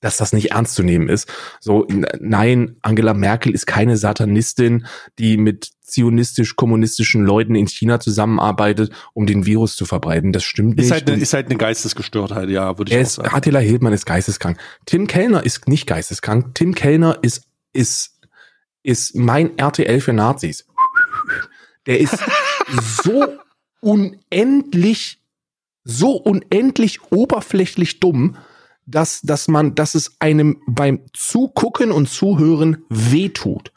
dass das nicht ernst zu nehmen ist. So, nein, Angela Merkel ist keine Satanistin, die mit zionistisch-kommunistischen Leuten in China zusammenarbeitet, um den Virus zu verbreiten. Das stimmt ist nicht. Halt, ist halt eine Geistesgestörtheit, ja, würde ich auch sagen. Attila Hildmann ist geisteskrank. Tim Kellner ist nicht geisteskrank. Tim Kellner ist, ist, ist mein RTL für Nazis. Der ist [LAUGHS] so unendlich, so unendlich oberflächlich dumm, dass, dass man, dass es einem beim Zugucken und Zuhören weh tut.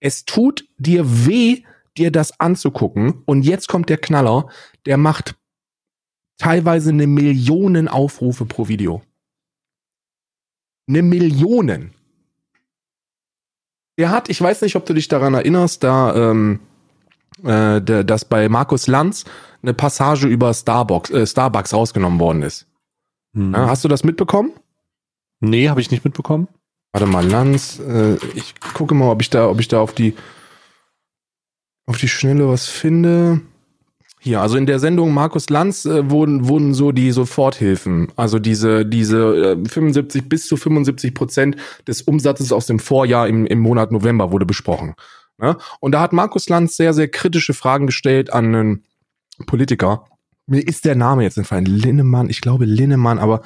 Es tut dir weh, dir das anzugucken. Und jetzt kommt der Knaller, der macht teilweise eine Millionen Aufrufe pro Video. Eine Millionen. Der hat, ich weiß nicht, ob du dich daran erinnerst, da ähm, äh, dass bei Markus Lanz eine Passage über Starbucks, äh, Starbucks rausgenommen worden ist. Hm. Hast du das mitbekommen? Nee, habe ich nicht mitbekommen. Warte mal, Lanz, äh, ich gucke mal, ob ich da, ob ich da auf die auf die Schnelle was finde. Hier, also in der Sendung Markus Lanz äh, wurden, wurden so die Soforthilfen, also diese, diese äh, 75 bis zu 75 Prozent des Umsatzes aus dem Vorjahr im, im Monat November wurde besprochen. Ne? Und da hat Markus Lanz sehr, sehr kritische Fragen gestellt an einen Politiker. Mir ist der Name jetzt entfallen. Linnemann, ich glaube Linnemann, aber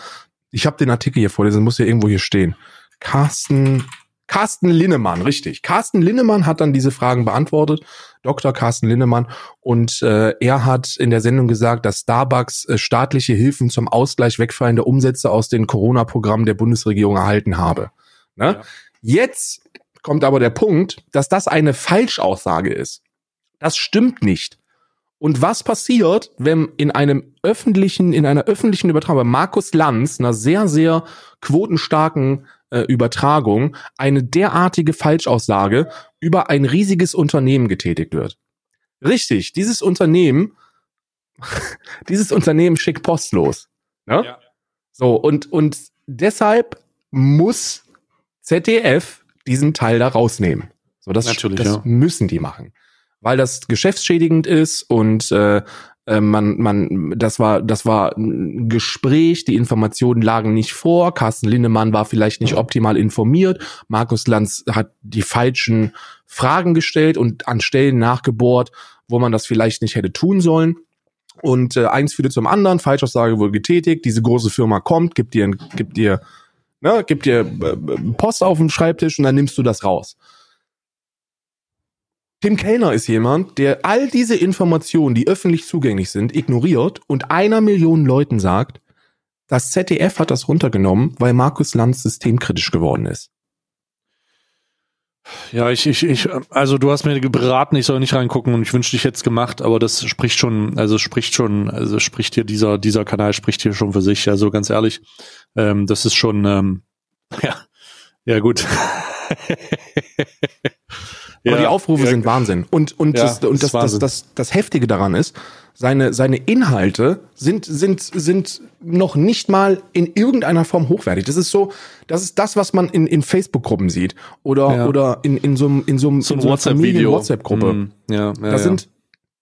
ich habe den Artikel hier vorlesen, muss ja irgendwo hier stehen. Carsten Carsten Linnemann, richtig. Carsten Linnemann hat dann diese Fragen beantwortet, Dr. Carsten Linnemann. Und äh, er hat in der Sendung gesagt, dass Starbucks äh, staatliche Hilfen zum Ausgleich wegfallender Umsätze aus den Corona-Programmen der Bundesregierung erhalten habe. Ne? Ja. Jetzt kommt aber der Punkt, dass das eine Falschaussage ist. Das stimmt nicht. Und was passiert, wenn in einem öffentlichen, in einer öffentlichen Übertragung, Markus Lanz, einer sehr, sehr quotenstarken äh, Übertragung, eine derartige Falschaussage über ein riesiges Unternehmen getätigt wird? Richtig, dieses Unternehmen, [LAUGHS] dieses Unternehmen schickt postlos. Ne? Ja. So, und, und deshalb muss ZDF diesen Teil da rausnehmen. So, das, Natürlich, das ja. müssen die machen weil das geschäftsschädigend ist und äh, äh, man, man, das war, das war ein Gespräch, die Informationen lagen nicht vor, Carsten Lindemann war vielleicht nicht optimal informiert, Markus Lanz hat die falschen Fragen gestellt und an Stellen nachgebohrt, wo man das vielleicht nicht hätte tun sollen. Und äh, eins führte zum anderen, Falschaussage wurde getätigt, diese große Firma kommt, gibt dir, gibt dir, ne, gibt dir äh, Post auf den Schreibtisch und dann nimmst du das raus. Tim Kellner ist jemand, der all diese Informationen, die öffentlich zugänglich sind, ignoriert und einer Million Leuten sagt, das ZDF hat das runtergenommen, weil Markus Lanz systemkritisch geworden ist. Ja, ich, ich, ich, also du hast mir beraten, ich soll nicht reingucken und ich wünschte, ich hätte es gemacht, aber das spricht schon, also spricht schon, also spricht hier dieser, dieser Kanal spricht hier schon für sich, also ganz ehrlich, ähm, das ist schon, ähm, [LAUGHS] ja, ja gut. Aber ja, die Aufrufe ja, sind Wahnsinn. Und, und, ja, das, und das, das, das, das Heftige daran ist, seine, seine Inhalte sind, sind, sind noch nicht mal in irgendeiner Form hochwertig. Das ist so, das ist das, was man in, in Facebook-Gruppen sieht. Oder, ja. oder in, in so einem, in so einem, so in so einer Familien-WhatsApp-Gruppe. Mm, ja, ja, da sind,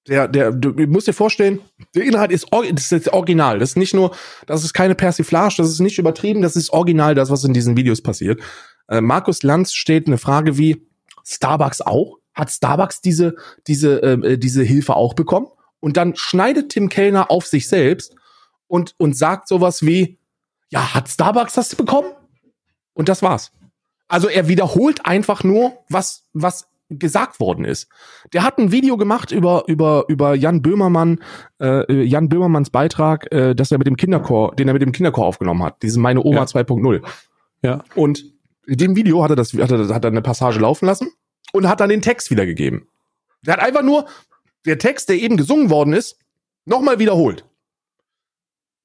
der, der, du musst dir vorstellen, der Inhalt ist, das ist original. Das ist nicht nur, das ist keine Persiflage, das ist nicht übertrieben, das ist original, das, was in diesen Videos passiert. Äh, Markus Lanz steht eine Frage wie, Starbucks auch? Hat Starbucks diese, diese, ähm, äh, diese Hilfe auch bekommen? Und dann schneidet Tim Kellner auf sich selbst und, und sagt sowas wie, ja, hat Starbucks das bekommen? Und das war's. Also er wiederholt einfach nur, was, was gesagt worden ist. Der hat ein Video gemacht über über über Jan Böhmermann, äh, Jan Böhmermanns Beitrag, äh, dass er mit dem Kinderchor, den er mit dem Kinderchor aufgenommen hat, diesen meine Oma ja. 2.0. Ja. Und in dem Video hat er das, hat er, hat er eine Passage laufen lassen und hat dann den Text wiedergegeben. Der hat einfach nur der Text, der eben gesungen worden ist, nochmal wiederholt.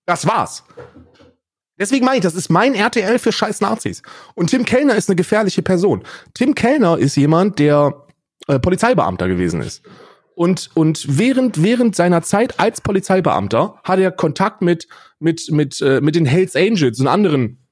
Das war's. Deswegen meine ich, das ist mein RTL für scheiß Nazis. Und Tim Kellner ist eine gefährliche Person. Tim Kellner ist jemand, der äh, Polizeibeamter gewesen ist. Und, und während, während seiner Zeit als Polizeibeamter hat er Kontakt mit, mit, mit, äh, mit den Hells Angels und anderen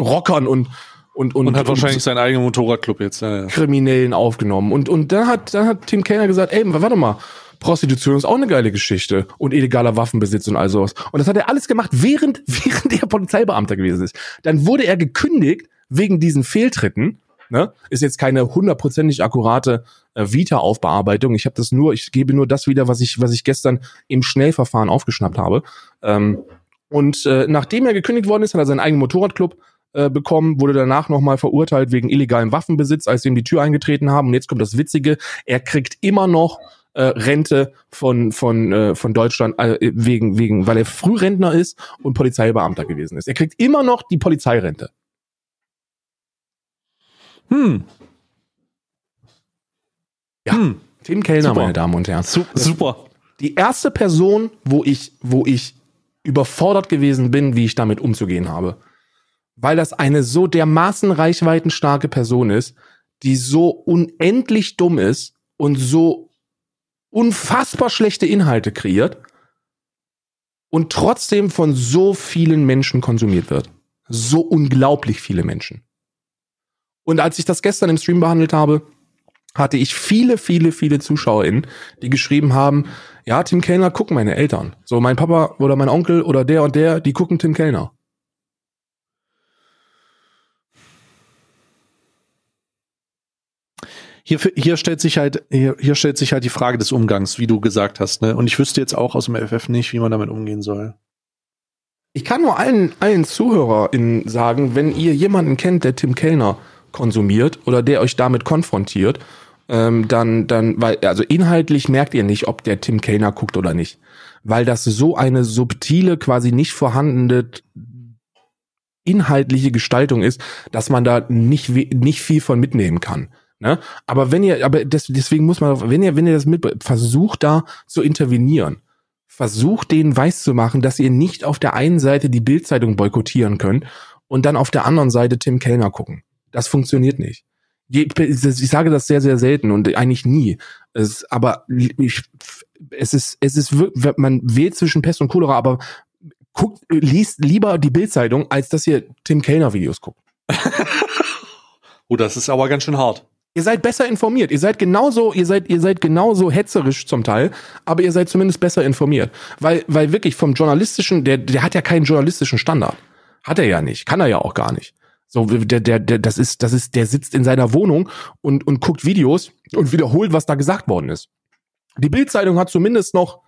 Rockern und, und, und, und hat wahrscheinlich und seinen eigenen Motorradclub jetzt. Ja, ja. Kriminellen aufgenommen. Und, und dann hat, dann hat Tim Kellner gesagt, ey, warte mal, Prostitution ist auch eine geile Geschichte und illegaler Waffenbesitz und all sowas. Und das hat er alles gemacht, während, [LAUGHS] während er Polizeibeamter gewesen ist. Dann wurde er gekündigt wegen diesen Fehltritten. Ne? Ist jetzt keine hundertprozentig akkurate äh, Vita-Aufbearbeitung. Ich habe das nur, ich gebe nur das wieder, was ich, was ich gestern im Schnellverfahren aufgeschnappt habe. Ähm, und äh, nachdem er gekündigt worden ist, hat er seinen eigenen Motorradclub äh, bekommen, wurde danach nochmal verurteilt wegen illegalem Waffenbesitz, als sie ihm die Tür eingetreten haben. Und jetzt kommt das Witzige, er kriegt immer noch äh, Rente von von äh, von Deutschland äh, wegen wegen weil er Frührentner ist und Polizeibeamter gewesen ist. Er kriegt immer noch die Polizeirente. Hm. Ja. Hm. Tim Kellner, Super. meine Damen und Herren. Super. Die erste Person, wo ich wo ich überfordert gewesen bin, wie ich damit umzugehen habe weil das eine so dermaßen reichweitenstarke Person ist, die so unendlich dumm ist und so unfassbar schlechte Inhalte kreiert und trotzdem von so vielen Menschen konsumiert wird. So unglaublich viele Menschen. Und als ich das gestern im Stream behandelt habe, hatte ich viele, viele, viele ZuschauerInnen, die geschrieben haben, ja, Tim Kellner gucken meine Eltern. So, mein Papa oder mein Onkel oder der und der, die gucken Tim Kellner. Hier, hier stellt sich halt, hier, hier stellt sich halt die Frage des Umgangs, wie du gesagt hast, ne? Und ich wüsste jetzt auch aus dem FF nicht, wie man damit umgehen soll. Ich kann nur allen, allen ZuhörerInnen sagen, wenn ihr jemanden kennt, der Tim Kellner konsumiert oder der euch damit konfrontiert, ähm, dann, dann, weil, also inhaltlich merkt ihr nicht, ob der Tim Kellner guckt oder nicht. Weil das so eine subtile, quasi nicht vorhandene inhaltliche Gestaltung ist, dass man da nicht, nicht viel von mitnehmen kann. Ne? Aber wenn ihr, aber deswegen muss man, wenn ihr, wenn ihr das mit, versucht da zu intervenieren, versucht denen weiß zu machen, dass ihr nicht auf der einen Seite die Bildzeitung boykottieren könnt und dann auf der anderen Seite Tim Kellner gucken. Das funktioniert nicht. Ich sage das sehr, sehr selten und eigentlich nie. Es, aber ich, es ist, es ist, man wählt zwischen Pest und Cholera, aber guckt, liest lieber die Bildzeitung, als dass ihr Tim Kellner Videos guckt. [LAUGHS] oh, das ist aber ganz schön hart. Ihr seid besser informiert. Ihr seid genauso, ihr seid, ihr seid genauso hetzerisch zum Teil, aber ihr seid zumindest besser informiert. Weil, weil wirklich vom journalistischen, der, der hat ja keinen journalistischen Standard. Hat er ja nicht. Kann er ja auch gar nicht. So, der, der, der, das ist, das ist, der sitzt in seiner Wohnung und, und guckt Videos und wiederholt, was da gesagt worden ist. Die Bildzeitung hat zumindest noch,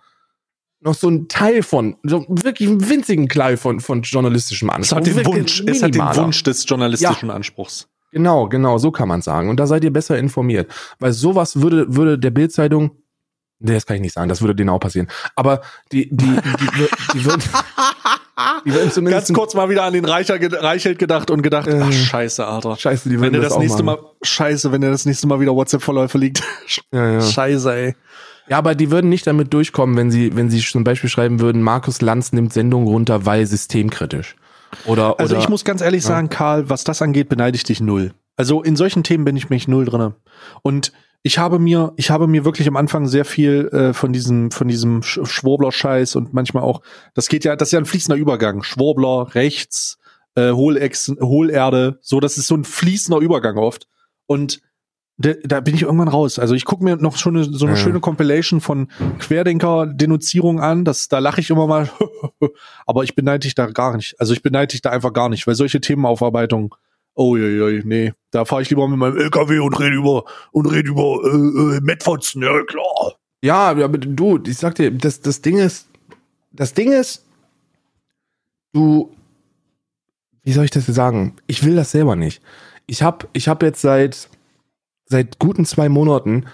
noch so einen Teil von, so wirklich einen winzigen Kleil von, von journalistischem Anspruch. Es hat den Wunsch, es hat den Wunsch des journalistischen ja. Anspruchs. Genau, genau, so kann man sagen. Und da seid ihr besser informiert. Weil sowas würde, würde der Bildzeitung, nee, das kann ich nicht sagen, das würde denen auch passieren. Aber die, die, die, die, würden, [LAUGHS] die würden zumindest. Ganz kurz mal wieder an den Reicher, Reichelt gedacht und gedacht, äh, ach, scheiße, Alter. Scheiße, die würden wenn das, das nächste Mal, scheiße, wenn er das nächste Mal wieder WhatsApp-Verläufe liegt. [LAUGHS] Ja, ja. Scheiße, ey. Ja, aber die würden nicht damit durchkommen, wenn sie, wenn sie zum Beispiel schreiben würden, Markus Lanz nimmt Sendung runter, weil systemkritisch. Oder, also oder, ich muss ganz ehrlich ja. sagen, Karl, was das angeht, beneide ich dich null. Also in solchen Themen bin ich mich null drinne. Und ich habe mir, ich habe mir wirklich am Anfang sehr viel äh, von diesem, von diesem Schwurbler-Scheiß und manchmal auch, das geht ja, das ist ja ein fließender Übergang. Schwurbler, rechts, äh, Hohlex, Hohlerde, so, das ist so ein fließender Übergang oft. Und da, da bin ich irgendwann raus. Also ich gucke mir noch schon eine, so eine ja. schöne Compilation von Querdenker-Denunzierung an. Das, da lache ich immer mal. [LAUGHS] Aber ich beneide dich da gar nicht. Also ich beneide dich da einfach gar nicht, weil solche Themenaufarbeitung, oh je, je, nee, da fahre ich lieber mit meinem LKW und rede über und rede über äh, äh, ja klar. Ja, aber du, ich sag dir, das, das Ding ist, das Ding ist, du, wie soll ich das sagen? Ich will das selber nicht. Ich habe ich hab jetzt seit seit guten zwei Monaten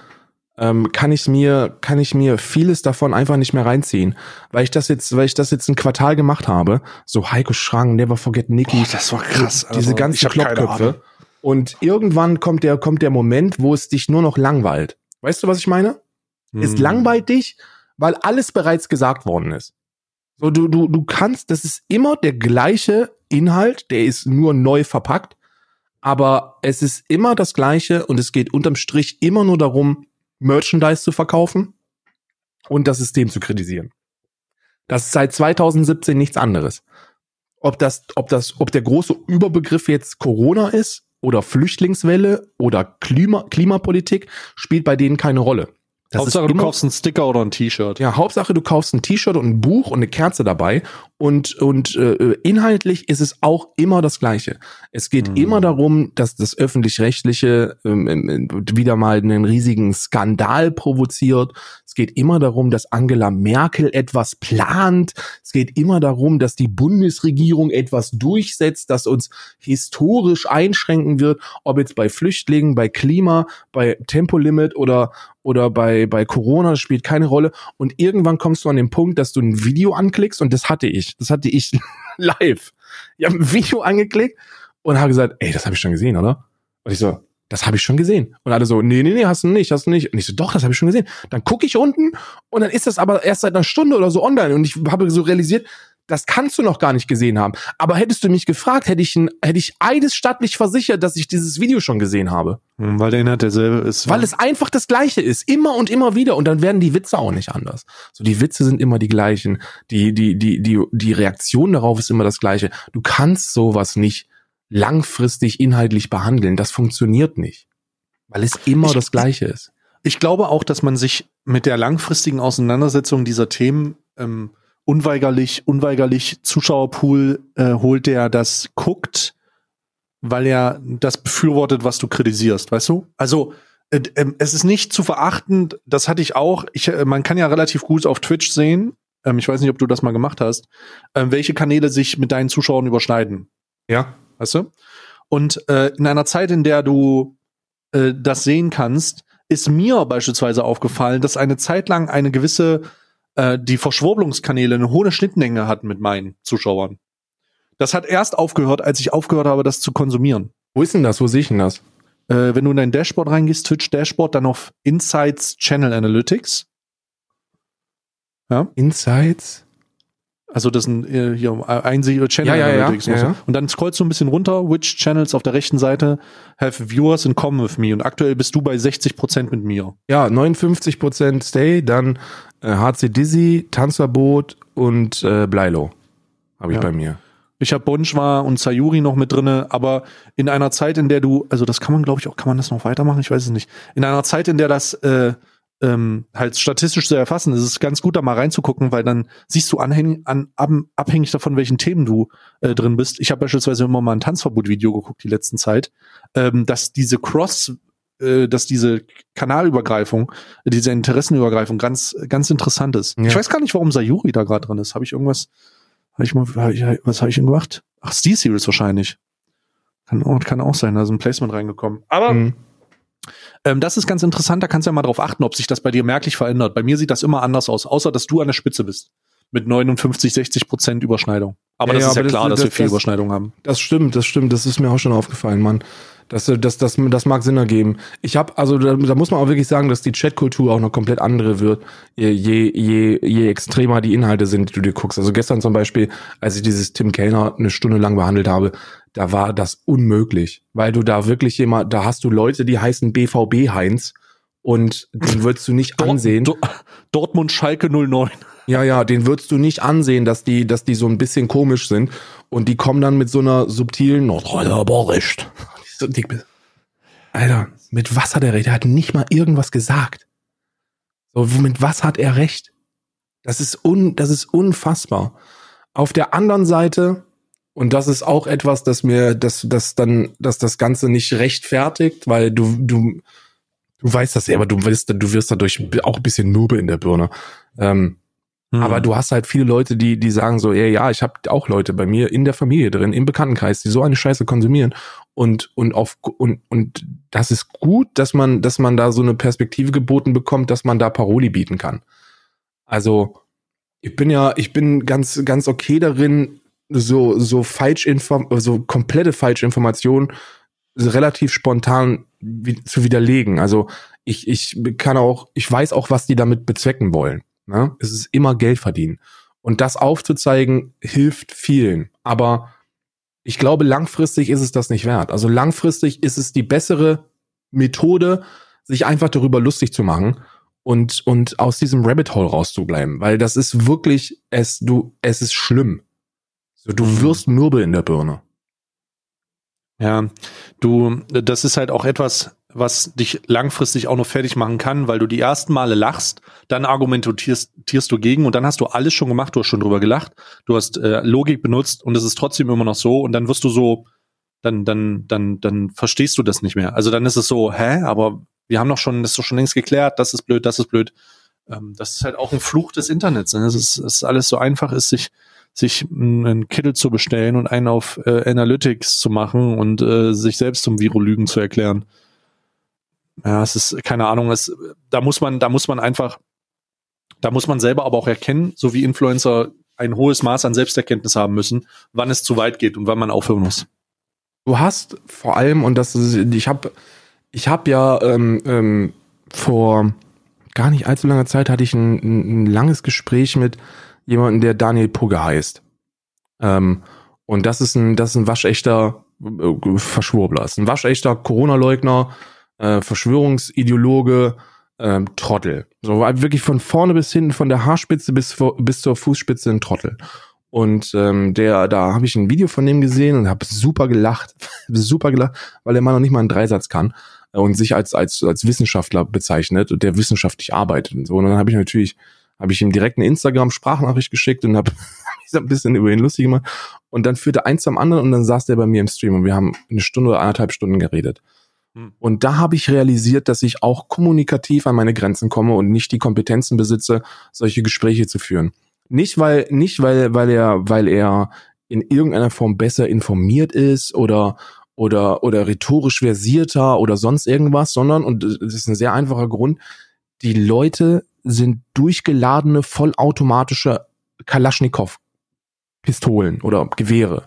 ähm, kann ich mir kann ich mir vieles davon einfach nicht mehr reinziehen, weil ich das jetzt weil ich das jetzt ein Quartal gemacht habe. So Heiko Schrang, Never Forget Nicky, Boah, das war krass. Diese also, ganzen Kloppköpfe. Und irgendwann kommt der kommt der Moment, wo es dich nur noch langweilt. Weißt du, was ich meine? Hm. Es langweilt dich, weil alles bereits gesagt worden ist. So du du du kannst, das ist immer der gleiche Inhalt, der ist nur neu verpackt aber es ist immer das Gleiche und es geht unterm Strich immer nur darum, Merchandise zu verkaufen und das System zu kritisieren. Das ist seit 2017 nichts anderes. Ob das, ob das, ob der große Überbegriff jetzt Corona ist oder Flüchtlingswelle oder Klima, Klimapolitik, spielt bei denen keine Rolle. Das Hauptsache, du kaufst einen Sticker oder ein T-Shirt. Ja, Hauptsache, du kaufst ein T-Shirt und ein Buch und eine Kerze dabei. Und, und äh, inhaltlich ist es auch immer das Gleiche. Es geht mhm. immer darum, dass das Öffentlich-Rechtliche ähm, ähm, wieder mal einen riesigen Skandal provoziert. Es geht immer darum, dass Angela Merkel etwas plant. Es geht immer darum, dass die Bundesregierung etwas durchsetzt, das uns historisch einschränken wird, ob jetzt bei Flüchtlingen, bei Klima, bei Tempolimit oder oder bei, bei Corona, spielt keine Rolle. Und irgendwann kommst du an den Punkt, dass du ein Video anklickst und das hatte ich. Das hatte ich [LAUGHS] live. Ich habe ein Video angeklickt und habe gesagt, ey, das habe ich schon gesehen, oder? Und ich so, das habe ich schon gesehen. Und alle so, nee, nee, nee, hast du nicht, hast du nicht. Und ich so, doch, das habe ich schon gesehen. Dann gucke ich unten und dann ist das aber erst seit einer Stunde oder so online. Und ich habe so realisiert, das kannst du noch gar nicht gesehen haben. Aber hättest du mich gefragt, hätte ich, ein, hätte ich eides stattlich versichert, dass ich dieses Video schon gesehen habe. Hm, weil der Inhalt derselbe ist. Weil es einfach das Gleiche ist. Immer und immer wieder. Und dann werden die Witze auch nicht anders. So, die Witze sind immer die gleichen. Die, die, die, die, die Reaktion darauf ist immer das Gleiche. Du kannst sowas nicht langfristig inhaltlich behandeln. Das funktioniert nicht. Weil es immer ich, das Gleiche ist. Ich glaube auch, dass man sich mit der langfristigen Auseinandersetzung dieser Themen ähm, unweigerlich, unweigerlich Zuschauerpool äh, holt, der das guckt, weil er das befürwortet, was du kritisierst, weißt du? Also äh, äh, es ist nicht zu verachten, das hatte ich auch. Ich, äh, man kann ja relativ gut auf Twitch sehen, ähm, ich weiß nicht, ob du das mal gemacht hast, ähm, welche Kanäle sich mit deinen Zuschauern überschneiden. Ja. Weißt du? Und äh, in einer Zeit, in der du äh, das sehen kannst, ist mir beispielsweise aufgefallen, dass eine Zeit lang eine gewisse, äh, die Verschwurbelungskanäle eine hohe Schnittmenge hatten mit meinen Zuschauern. Das hat erst aufgehört, als ich aufgehört habe, das zu konsumieren. Wo ist denn das? Wo sehe ich denn das? Äh, wenn du in dein Dashboard reingehst, Twitch Dashboard, dann auf Insights Channel Analytics. Ja? Insights? Also das sind äh, hier Einsicht Channel ja, ja, Analytics. Ja, ja, Und dann scrollst du ein bisschen runter, which channels auf der rechten Seite have viewers in common with me. Und aktuell bist du bei 60% mit mir. Ja, 59% Stay, dann äh, HC Dizzy, Tanzverbot und äh, Bleilo habe ich bei mir. Ich habe Bonchwa und Sayuri noch mit drinne, aber in einer Zeit, in der du, also das kann man, glaube ich, auch, kann man das noch weitermachen? Ich weiß es nicht. In einer Zeit, in der das äh, ähm, halt statistisch zu erfassen, ist es ganz gut, da mal reinzugucken, weil dann siehst du anhängig, an, ab, abhängig davon, welchen Themen du äh, drin bist. Ich habe beispielsweise immer mal ein Tanzverbot-Video geguckt die letzten Zeit, ähm, dass diese Cross, äh, dass diese Kanalübergreifung, diese Interessenübergreifung ganz, ganz interessant ist. Ja. Ich weiß gar nicht, warum Sayuri da gerade drin ist. Habe ich irgendwas, hab ich mal, hab ich, was habe ich denn gemacht? Ach, Steel Series wahrscheinlich. Kann auch, kann auch sein, da ist ein Placement reingekommen. Aber mhm. Ähm, das ist ganz interessant, da kannst du ja mal drauf achten, ob sich das bei dir merklich verändert. Bei mir sieht das immer anders aus, außer dass du an der Spitze bist. Mit 59, 60 Prozent Überschneidung. Aber ja, das ist ja klar, das, dass wir viel das, Überschneidung haben. Das stimmt, das stimmt. Das ist mir auch schon aufgefallen, Mann. Das, das, das, das mag Sinn ergeben. Ich habe, also da, da muss man auch wirklich sagen, dass die Chatkultur auch noch komplett andere wird, je, je, je extremer die Inhalte sind, die du dir guckst. Also gestern zum Beispiel, als ich dieses Tim Kellner eine Stunde lang behandelt habe, da war das unmöglich, weil du da wirklich jemand, da hast du Leute, die heißen BVB Heinz und den würdest du nicht ansehen. Dortmund Schalke 09. Ja, ja, den würdest du nicht ansehen, dass die, dass die so ein bisschen komisch sind und die kommen dann mit so einer subtilen Nordrheiner Boricht. Alter, mit was hat er recht? Er hat nicht mal irgendwas gesagt. So, mit was hat er recht? Das ist un, das ist unfassbar. Auf der anderen Seite und das ist auch etwas, das mir, dass das dann, dass das Ganze nicht rechtfertigt, weil du, du, du weißt das selber, du wirst, du wirst dadurch auch ein bisschen Nube in der Birne. Ähm, hm. Aber du hast halt viele Leute, die, die sagen so, ja, ja, ich habe auch Leute bei mir in der Familie drin, im Bekanntenkreis, die so eine Scheiße konsumieren. Und, und auf, und, und das ist gut, dass man, dass man da so eine Perspektive geboten bekommt, dass man da Paroli bieten kann. Also, ich bin ja, ich bin ganz, ganz okay darin, so, so falsch so komplette Falschinformationen relativ spontan wie, zu widerlegen. Also ich, ich kann auch, ich weiß auch, was die damit bezwecken wollen. Ne? Es ist immer Geld verdienen. Und das aufzuzeigen, hilft vielen. Aber ich glaube, langfristig ist es das nicht wert. Also langfristig ist es die bessere Methode, sich einfach darüber lustig zu machen und, und aus diesem Rabbit Hole rauszubleiben. Weil das ist wirklich, es, du, es ist schlimm. So, du mhm. wirst mürbe in der Birne. Ja, du, das ist halt auch etwas, was dich langfristig auch noch fertig machen kann, weil du die ersten Male lachst, dann argumentierst du gegen und dann hast du alles schon gemacht, du hast schon drüber gelacht, du hast äh, Logik benutzt und es ist trotzdem immer noch so und dann wirst du so, dann, dann, dann, dann verstehst du das nicht mehr. Also dann ist es so, hä, aber wir haben doch schon, das ist doch schon längst geklärt, das ist blöd, das ist blöd. Ähm, das ist halt auch ein Fluch des Internets. Ne? Es ist, es ist alles so einfach ist, sich sich einen Kittel zu bestellen und einen auf äh, Analytics zu machen und äh, sich selbst zum Virolügen zu erklären. Ja, es ist keine Ahnung, es, da muss man, da muss man einfach, da muss man selber aber auch erkennen, so wie Influencer ein hohes Maß an Selbsterkenntnis haben müssen, wann es zu weit geht und wann man aufhören muss. Du hast vor allem und das ist, ich habe, ich habe ja ähm, ähm, vor gar nicht allzu langer Zeit hatte ich ein, ein langes Gespräch mit jemanden, der Daniel Pugge heißt. Ähm, und das ist ein, das ist ein waschechter äh, Verschwurbler, ist ein waschechter Corona-Leugner, äh, Verschwörungsideologe, äh, Trottel. So wirklich von vorne bis hinten, von der Haarspitze bis, bis zur Fußspitze ein Trottel. Und ähm, der, da habe ich ein Video von dem gesehen und habe super gelacht, [LAUGHS] super gelacht, weil der Mann noch nicht mal einen Dreisatz kann und sich als als als Wissenschaftler bezeichnet und der wissenschaftlich arbeitet und so. Und dann habe ich natürlich habe ich ihm direkt eine Instagram-Sprachnachricht geschickt und habe [LAUGHS] ein bisschen über ihn lustig gemacht. Und dann führte eins zum anderen und dann saß der bei mir im Stream und wir haben eine Stunde oder anderthalb Stunden geredet. Hm. Und da habe ich realisiert, dass ich auch kommunikativ an meine Grenzen komme und nicht die Kompetenzen besitze, solche Gespräche zu führen. Nicht weil, nicht weil, weil er, weil er in irgendeiner Form besser informiert ist oder, oder, oder rhetorisch versierter oder sonst irgendwas, sondern, und das ist ein sehr einfacher Grund, die Leute sind durchgeladene, vollautomatische Kalaschnikow-Pistolen oder Gewehre.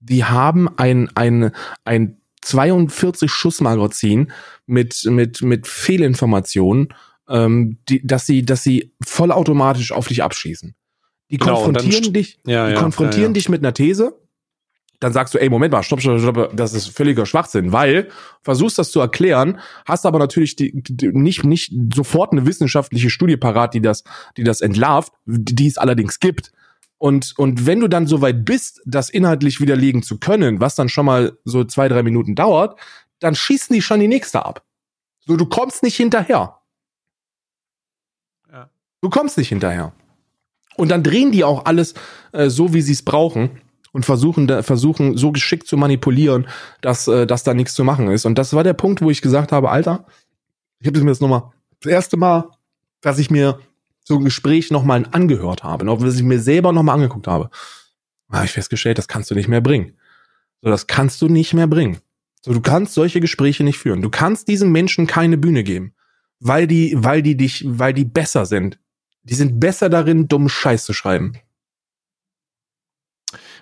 Die haben ein, ein, ein 42 Schussmagazin mit, mit, mit Fehlinformationen, ähm, die, dass sie, dass sie vollautomatisch auf dich abschießen. Die genau, konfrontieren dich, ja, die ja, konfrontieren ja, dich mit einer These. Dann sagst du, ey, Moment mal, stopp, stopp, stopp, das ist völliger Schwachsinn, weil versuchst das zu erklären, hast aber natürlich die, die, nicht, nicht sofort eine wissenschaftliche Studie parat, die das, die das entlarvt, die es allerdings gibt. Und, und wenn du dann soweit bist, das inhaltlich widerlegen zu können, was dann schon mal so zwei, drei Minuten dauert, dann schießen die schon die nächste ab. So, du kommst nicht hinterher. Ja. Du kommst nicht hinterher. Und dann drehen die auch alles äh, so, wie sie es brauchen und versuchen, da, versuchen so geschickt zu manipulieren, dass, äh, dass da nichts zu machen ist. Und das war der Punkt, wo ich gesagt habe, Alter, ich habe mir das nochmal, das erste Mal, dass ich mir so ein Gespräch nochmal angehört habe, noch, dass ich mir selber nochmal angeguckt habe, habe ich festgestellt, das kannst du nicht mehr bringen. So, das kannst du nicht mehr bringen. So, du kannst solche Gespräche nicht führen. Du kannst diesen Menschen keine Bühne geben, weil die, weil die dich, weil die besser sind die sind besser darin, dummen Scheiß zu schreiben.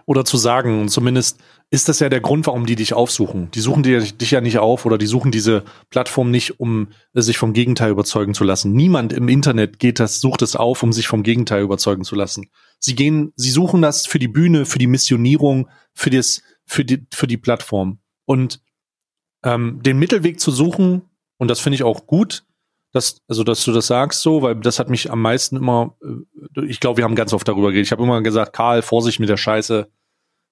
Oder zu sagen, und zumindest ist das ja der Grund, warum die dich aufsuchen. Die suchen dich ja nicht auf oder die suchen diese Plattform nicht, um sich vom Gegenteil überzeugen zu lassen. Niemand im Internet geht das, sucht es auf, um sich vom Gegenteil überzeugen zu lassen. Sie gehen, sie suchen das für die Bühne, für die Missionierung, für das, für die, für die Plattform. Und ähm, den Mittelweg zu suchen, und das finde ich auch gut, dass, also dass du das sagst so, weil das hat mich am meisten immer, äh, ich glaube, wir haben ganz oft darüber geredet. Ich habe immer gesagt, Karl, Vorsicht mit der Scheiße.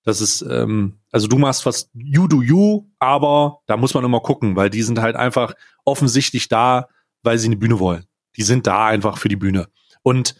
Das ist, ähm, also du machst was, you do you, aber da muss man immer gucken, weil die sind halt einfach offensichtlich da, weil sie eine Bühne wollen. Die sind da einfach für die Bühne. Und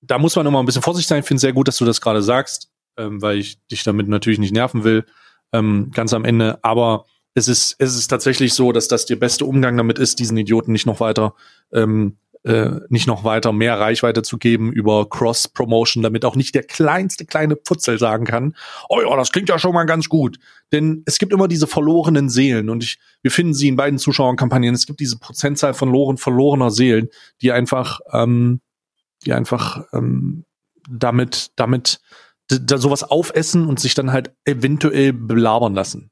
da muss man immer ein bisschen vorsichtig sein. Ich finde sehr gut, dass du das gerade sagst, ähm, weil ich dich damit natürlich nicht nerven will, ähm, ganz am Ende. Aber es ist, es ist tatsächlich so, dass das der beste Umgang damit ist, diesen Idioten nicht noch weiter, ähm, äh, nicht noch weiter mehr Reichweite zu geben über Cross-Promotion, damit auch nicht der kleinste kleine Putzel sagen kann, oh ja, das klingt ja schon mal ganz gut. Denn es gibt immer diese verlorenen Seelen und ich, wir finden sie in beiden Zuschauerkampagnen. Es gibt diese Prozentzahl von verloren, verlorener Seelen, die einfach, ähm, die einfach ähm, damit, damit da sowas aufessen und sich dann halt eventuell belabern lassen.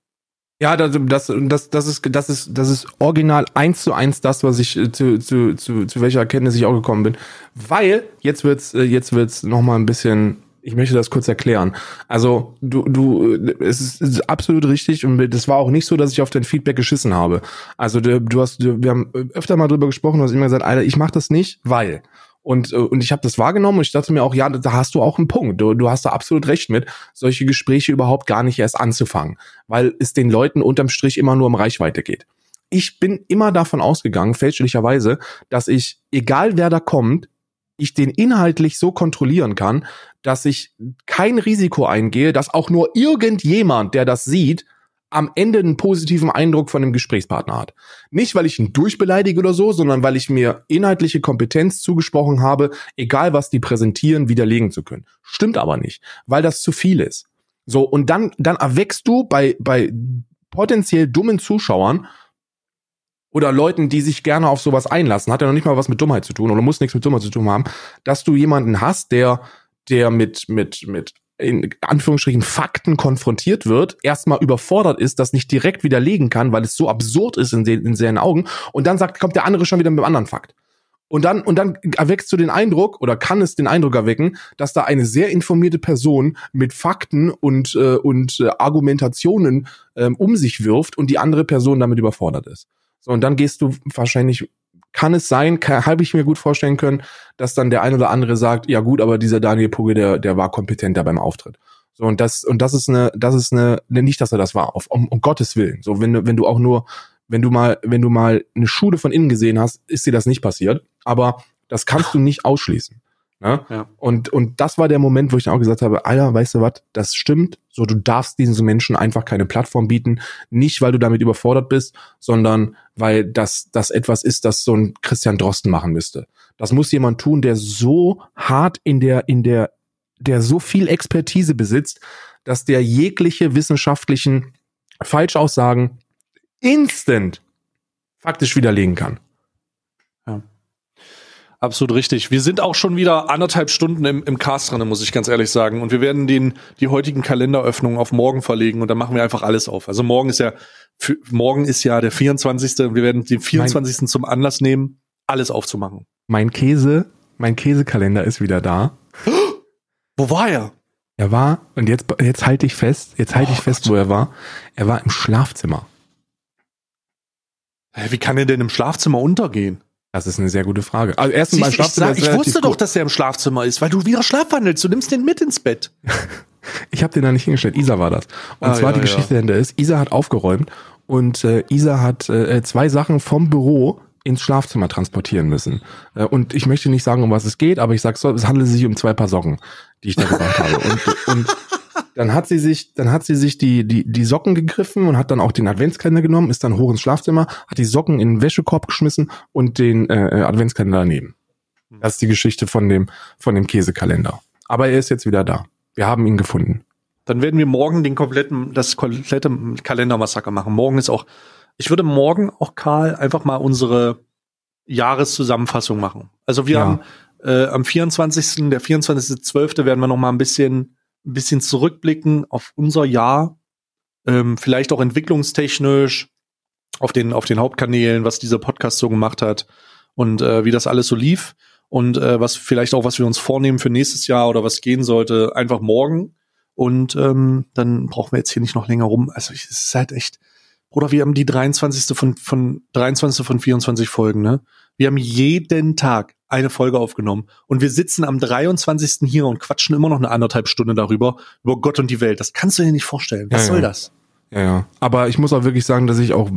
Ja, das, das, das, das, ist, das, ist, das ist original eins zu eins das, was ich äh, zu, zu, zu, zu welcher Erkenntnis ich auch gekommen bin. Weil, jetzt wird's, äh, jetzt wird's noch mal ein bisschen, ich möchte das kurz erklären. Also, du, du, es ist, ist absolut richtig und das war auch nicht so, dass ich auf dein Feedback geschissen habe. Also, du, du hast, du, wir haben öfter mal drüber gesprochen, du hast immer gesagt, Alter, ich mach das nicht, weil. Und, äh, und ich habe das wahrgenommen und ich dachte mir auch, ja, da hast du auch einen Punkt. Du, du hast da absolut recht mit, solche Gespräche überhaupt gar nicht erst anzufangen, weil es den Leuten unterm Strich immer nur um Reichweite geht. Ich bin immer davon ausgegangen, fälschlicherweise, dass ich, egal wer da kommt, ich den inhaltlich so kontrollieren kann, dass ich kein Risiko eingehe, dass auch nur irgendjemand, der das sieht, am Ende einen positiven Eindruck von dem Gesprächspartner hat. Nicht, weil ich ihn durchbeleidige oder so, sondern weil ich mir inhaltliche Kompetenz zugesprochen habe, egal was die präsentieren, widerlegen zu können. Stimmt aber nicht, weil das zu viel ist. So, und dann, dann erweckst du bei, bei potenziell dummen Zuschauern oder Leuten, die sich gerne auf sowas einlassen, hat ja noch nicht mal was mit Dummheit zu tun oder muss nichts mit Dummheit zu tun haben, dass du jemanden hast, der, der mit, mit, mit in Anführungsstrichen Fakten konfrontiert wird, erstmal überfordert ist, das nicht direkt widerlegen kann, weil es so absurd ist in, den, in seinen Augen und dann sagt, kommt der andere schon wieder mit einem anderen Fakt. Und dann, und dann erweckst du den Eindruck oder kann es den Eindruck erwecken, dass da eine sehr informierte Person mit Fakten und, äh, und äh, Argumentationen ähm, um sich wirft und die andere Person damit überfordert ist. So, und dann gehst du wahrscheinlich kann es sein, habe ich mir gut vorstellen können, dass dann der ein oder andere sagt, ja gut, aber dieser Daniel Pugge, der, der war kompetenter beim Auftritt. So, und das, und das ist eine, das ist eine, ne, nicht, dass er das war, auf, um, um Gottes Willen. So, wenn du, wenn du auch nur, wenn du mal, wenn du mal eine Schule von innen gesehen hast, ist dir das nicht passiert. Aber das kannst du nicht ausschließen. Ne? Ja. Und, und das war der Moment, wo ich dann auch gesagt habe, Alter, weißt du was, das stimmt. So, du darfst diesen Menschen einfach keine Plattform bieten. Nicht, weil du damit überfordert bist, sondern weil das, das etwas ist, das so ein Christian Drosten machen müsste. Das muss jemand tun, der so hart in der, in der, der so viel Expertise besitzt, dass der jegliche wissenschaftlichen Falschaussagen instant faktisch widerlegen kann. Absolut richtig. Wir sind auch schon wieder anderthalb Stunden im, im Cast drin, muss ich ganz ehrlich sagen. Und wir werden den, die heutigen Kalenderöffnungen auf morgen verlegen und dann machen wir einfach alles auf. Also morgen ist ja, für, morgen ist ja der 24. und wir werden den 24. Mein, zum Anlass nehmen, alles aufzumachen. Mein Käse, mein Käsekalender ist wieder da. Wo war er? Er war, und jetzt, jetzt halte ich fest, jetzt halte oh, ich fest, Gott. wo er war. Er war im Schlafzimmer. Wie kann er denn im Schlafzimmer untergehen? Das ist eine sehr gute Frage. Also erstens mal Schlafzimmer. Ich, sag, ich wusste doch, dass er im Schlafzimmer ist, weil du wieder schlafwandelst. Du nimmst den mit ins Bett. [LAUGHS] ich habe den da nicht hingestellt. Isa war das. Und ah, zwar ja, die Geschichte ja. ist, Isa hat aufgeräumt und äh, Isa hat äh, zwei Sachen vom Büro ins Schlafzimmer transportieren müssen. Äh, und ich möchte nicht sagen, um was es geht, aber ich sage so, es handelt sich um zwei Paar Socken, die ich da gebracht habe. Und, und [LAUGHS] dann hat sie sich, dann hat sie sich die, die, die Socken gegriffen und hat dann auch den Adventskalender genommen, ist dann hoch ins Schlafzimmer, hat die Socken in den Wäschekorb geschmissen und den äh, Adventskalender daneben. Hm. Das ist die Geschichte von dem, von dem Käsekalender. Aber er ist jetzt wieder da. Wir haben ihn gefunden. Dann werden wir morgen den kompletten, das komplette Kalendermassaker machen. Morgen ist auch, ich würde morgen auch Karl einfach mal unsere Jahreszusammenfassung machen. Also wir ja. haben äh, am 24., der 24.12. werden wir noch mal ein bisschen ein bisschen zurückblicken auf unser Jahr, ähm, vielleicht auch entwicklungstechnisch auf den, auf den Hauptkanälen, was dieser Podcast so gemacht hat und äh, wie das alles so lief und äh, was vielleicht auch, was wir uns vornehmen für nächstes Jahr oder was gehen sollte, einfach morgen. Und ähm, dann brauchen wir jetzt hier nicht noch länger rum. Also es ist halt echt, Bruder, wir haben die 23. von, von 23. von 24 Folgen, ne? Wir haben jeden Tag eine Folge aufgenommen und wir sitzen am 23. hier und quatschen immer noch eine anderthalb Stunde darüber, über Gott und die Welt. Das kannst du dir nicht vorstellen. Was ja, soll ja. das? Ja, ja. Aber ich muss auch wirklich sagen, dass ich auch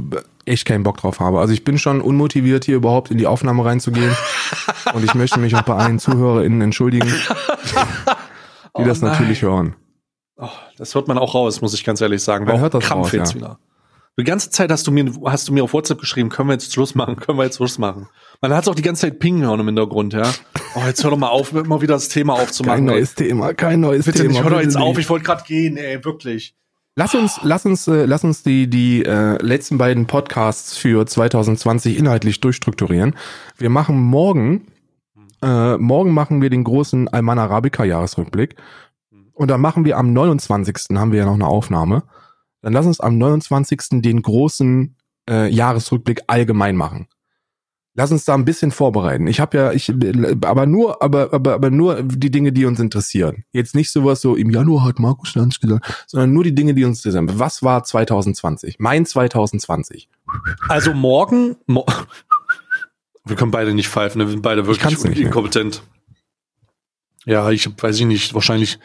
echt keinen Bock drauf habe. Also ich bin schon unmotiviert, hier überhaupt in die Aufnahme reinzugehen. [LAUGHS] und ich möchte mich auch bei allen ZuhörerInnen entschuldigen, [LAUGHS] die oh das natürlich hören. Oh, das hört man auch raus, muss ich ganz ehrlich sagen. Man hört das Krampf raus, jetzt ja. wieder. Die ganze Zeit hast du mir, hast du mir auf WhatsApp geschrieben, können wir jetzt Schluss machen, können wir jetzt Schluss machen. Man hat auch die ganze Zeit Ping hören im Hintergrund, ja. Oh, jetzt hör doch mal auf, immer wieder das Thema aufzumachen. Kein neues ey. Thema, kein neues bitte Thema. Nicht, hör doch jetzt auf, ich wollte gerade gehen, ey, wirklich. Lass uns, lass uns, äh, lass uns die die äh, letzten beiden Podcasts für 2020 inhaltlich durchstrukturieren. Wir machen morgen, äh, morgen machen wir den großen Alman Arabica Jahresrückblick und dann machen wir am 29. haben wir ja noch eine Aufnahme. Dann lass uns am 29. den großen äh, Jahresrückblick allgemein machen. Lass uns da ein bisschen vorbereiten. Ich habe ja, ich, aber nur, aber, aber, aber nur die Dinge, die uns interessieren. Jetzt nicht sowas so, im Januar hat Markus Lanz gesagt, sondern nur die Dinge, die uns interessieren. Was war 2020? Mein 2020. Also morgen, mo wir können beide nicht pfeifen, ne? wir sind beide wirklich inkompetent. Ja, ich weiß ich nicht, wahrscheinlich,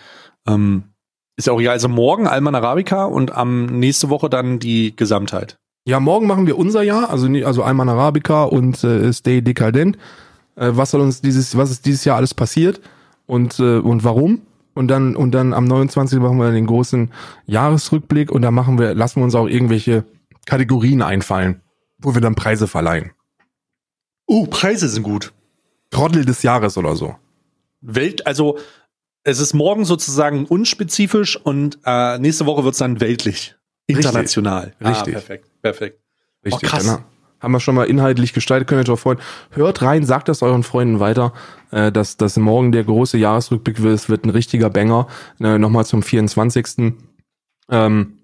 ähm, ist ja auch ja, also morgen Alman Arabica und am nächste Woche dann die Gesamtheit. Ja, morgen machen wir unser Jahr, also also Alman Arabica und äh, Stay Decadent. Äh, was soll uns dieses, was ist dieses Jahr alles passiert und äh, und warum? Und dann und dann am 29. machen wir den großen Jahresrückblick und dann machen wir, lassen wir uns auch irgendwelche Kategorien einfallen, wo wir dann Preise verleihen. Uh, Preise sind gut. Trottel des Jahres oder so. Welt, also es ist morgen sozusagen unspezifisch und äh, nächste Woche wird's dann weltlich. International. Richtig. Ah, Richtig. perfekt, perfekt. Richtig. Oh, krass. Genau. Haben wir schon mal inhaltlich gestaltet, könnt ihr euch auch freuen. Hört rein, sagt das euren Freunden weiter, äh, dass, dass morgen der große Jahresrückblick wird. Es wird ein richtiger Banger. Äh, Nochmal zum 24. Ähm,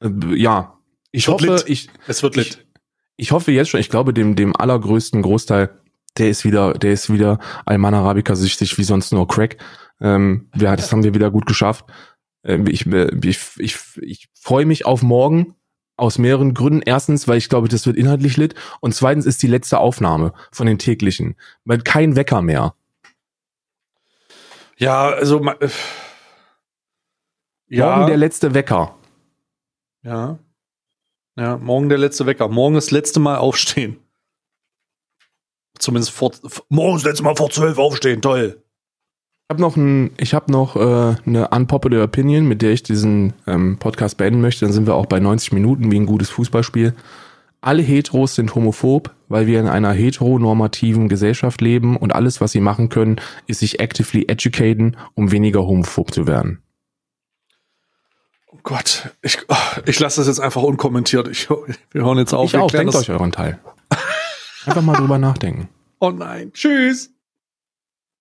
äh, ja, ich hoffe, lit. ich. Es wird lit. Ich, ich hoffe jetzt schon, ich glaube, dem, dem allergrößten Großteil, der ist wieder, der ist wieder Alman Arabica süchtig wie sonst nur Crack. Ähm, wir, das haben wir wieder gut geschafft. Ähm, ich, äh, ich, ich, ich freue mich auf morgen aus mehreren Gründen. Erstens, weil ich glaube, das wird inhaltlich lit. Und zweitens ist die letzte Aufnahme von den täglichen. Weil kein Wecker mehr. Ja, also äh, ja. Morgen der letzte Wecker. Ja. Ja, morgen der letzte Wecker. Morgen das letzte Mal aufstehen. Zumindest vor, morgens letzte Mal vor zwölf aufstehen. Toll habe noch ein, ich habe noch äh, eine unpopular Opinion, mit der ich diesen ähm, Podcast beenden möchte. Dann sind wir auch bei 90 Minuten wie ein gutes Fußballspiel. Alle Heteros sind homophob, weil wir in einer heteronormativen Gesellschaft leben und alles, was sie machen können, ist sich actively educaten, um weniger homophob zu werden. Gott, ich, oh, ich lasse das jetzt einfach unkommentiert. Ich, wir hören jetzt auf. Ich auch, denkt euch euren Teil. Einfach mal drüber nachdenken. [LAUGHS] Oh nein, tschüss.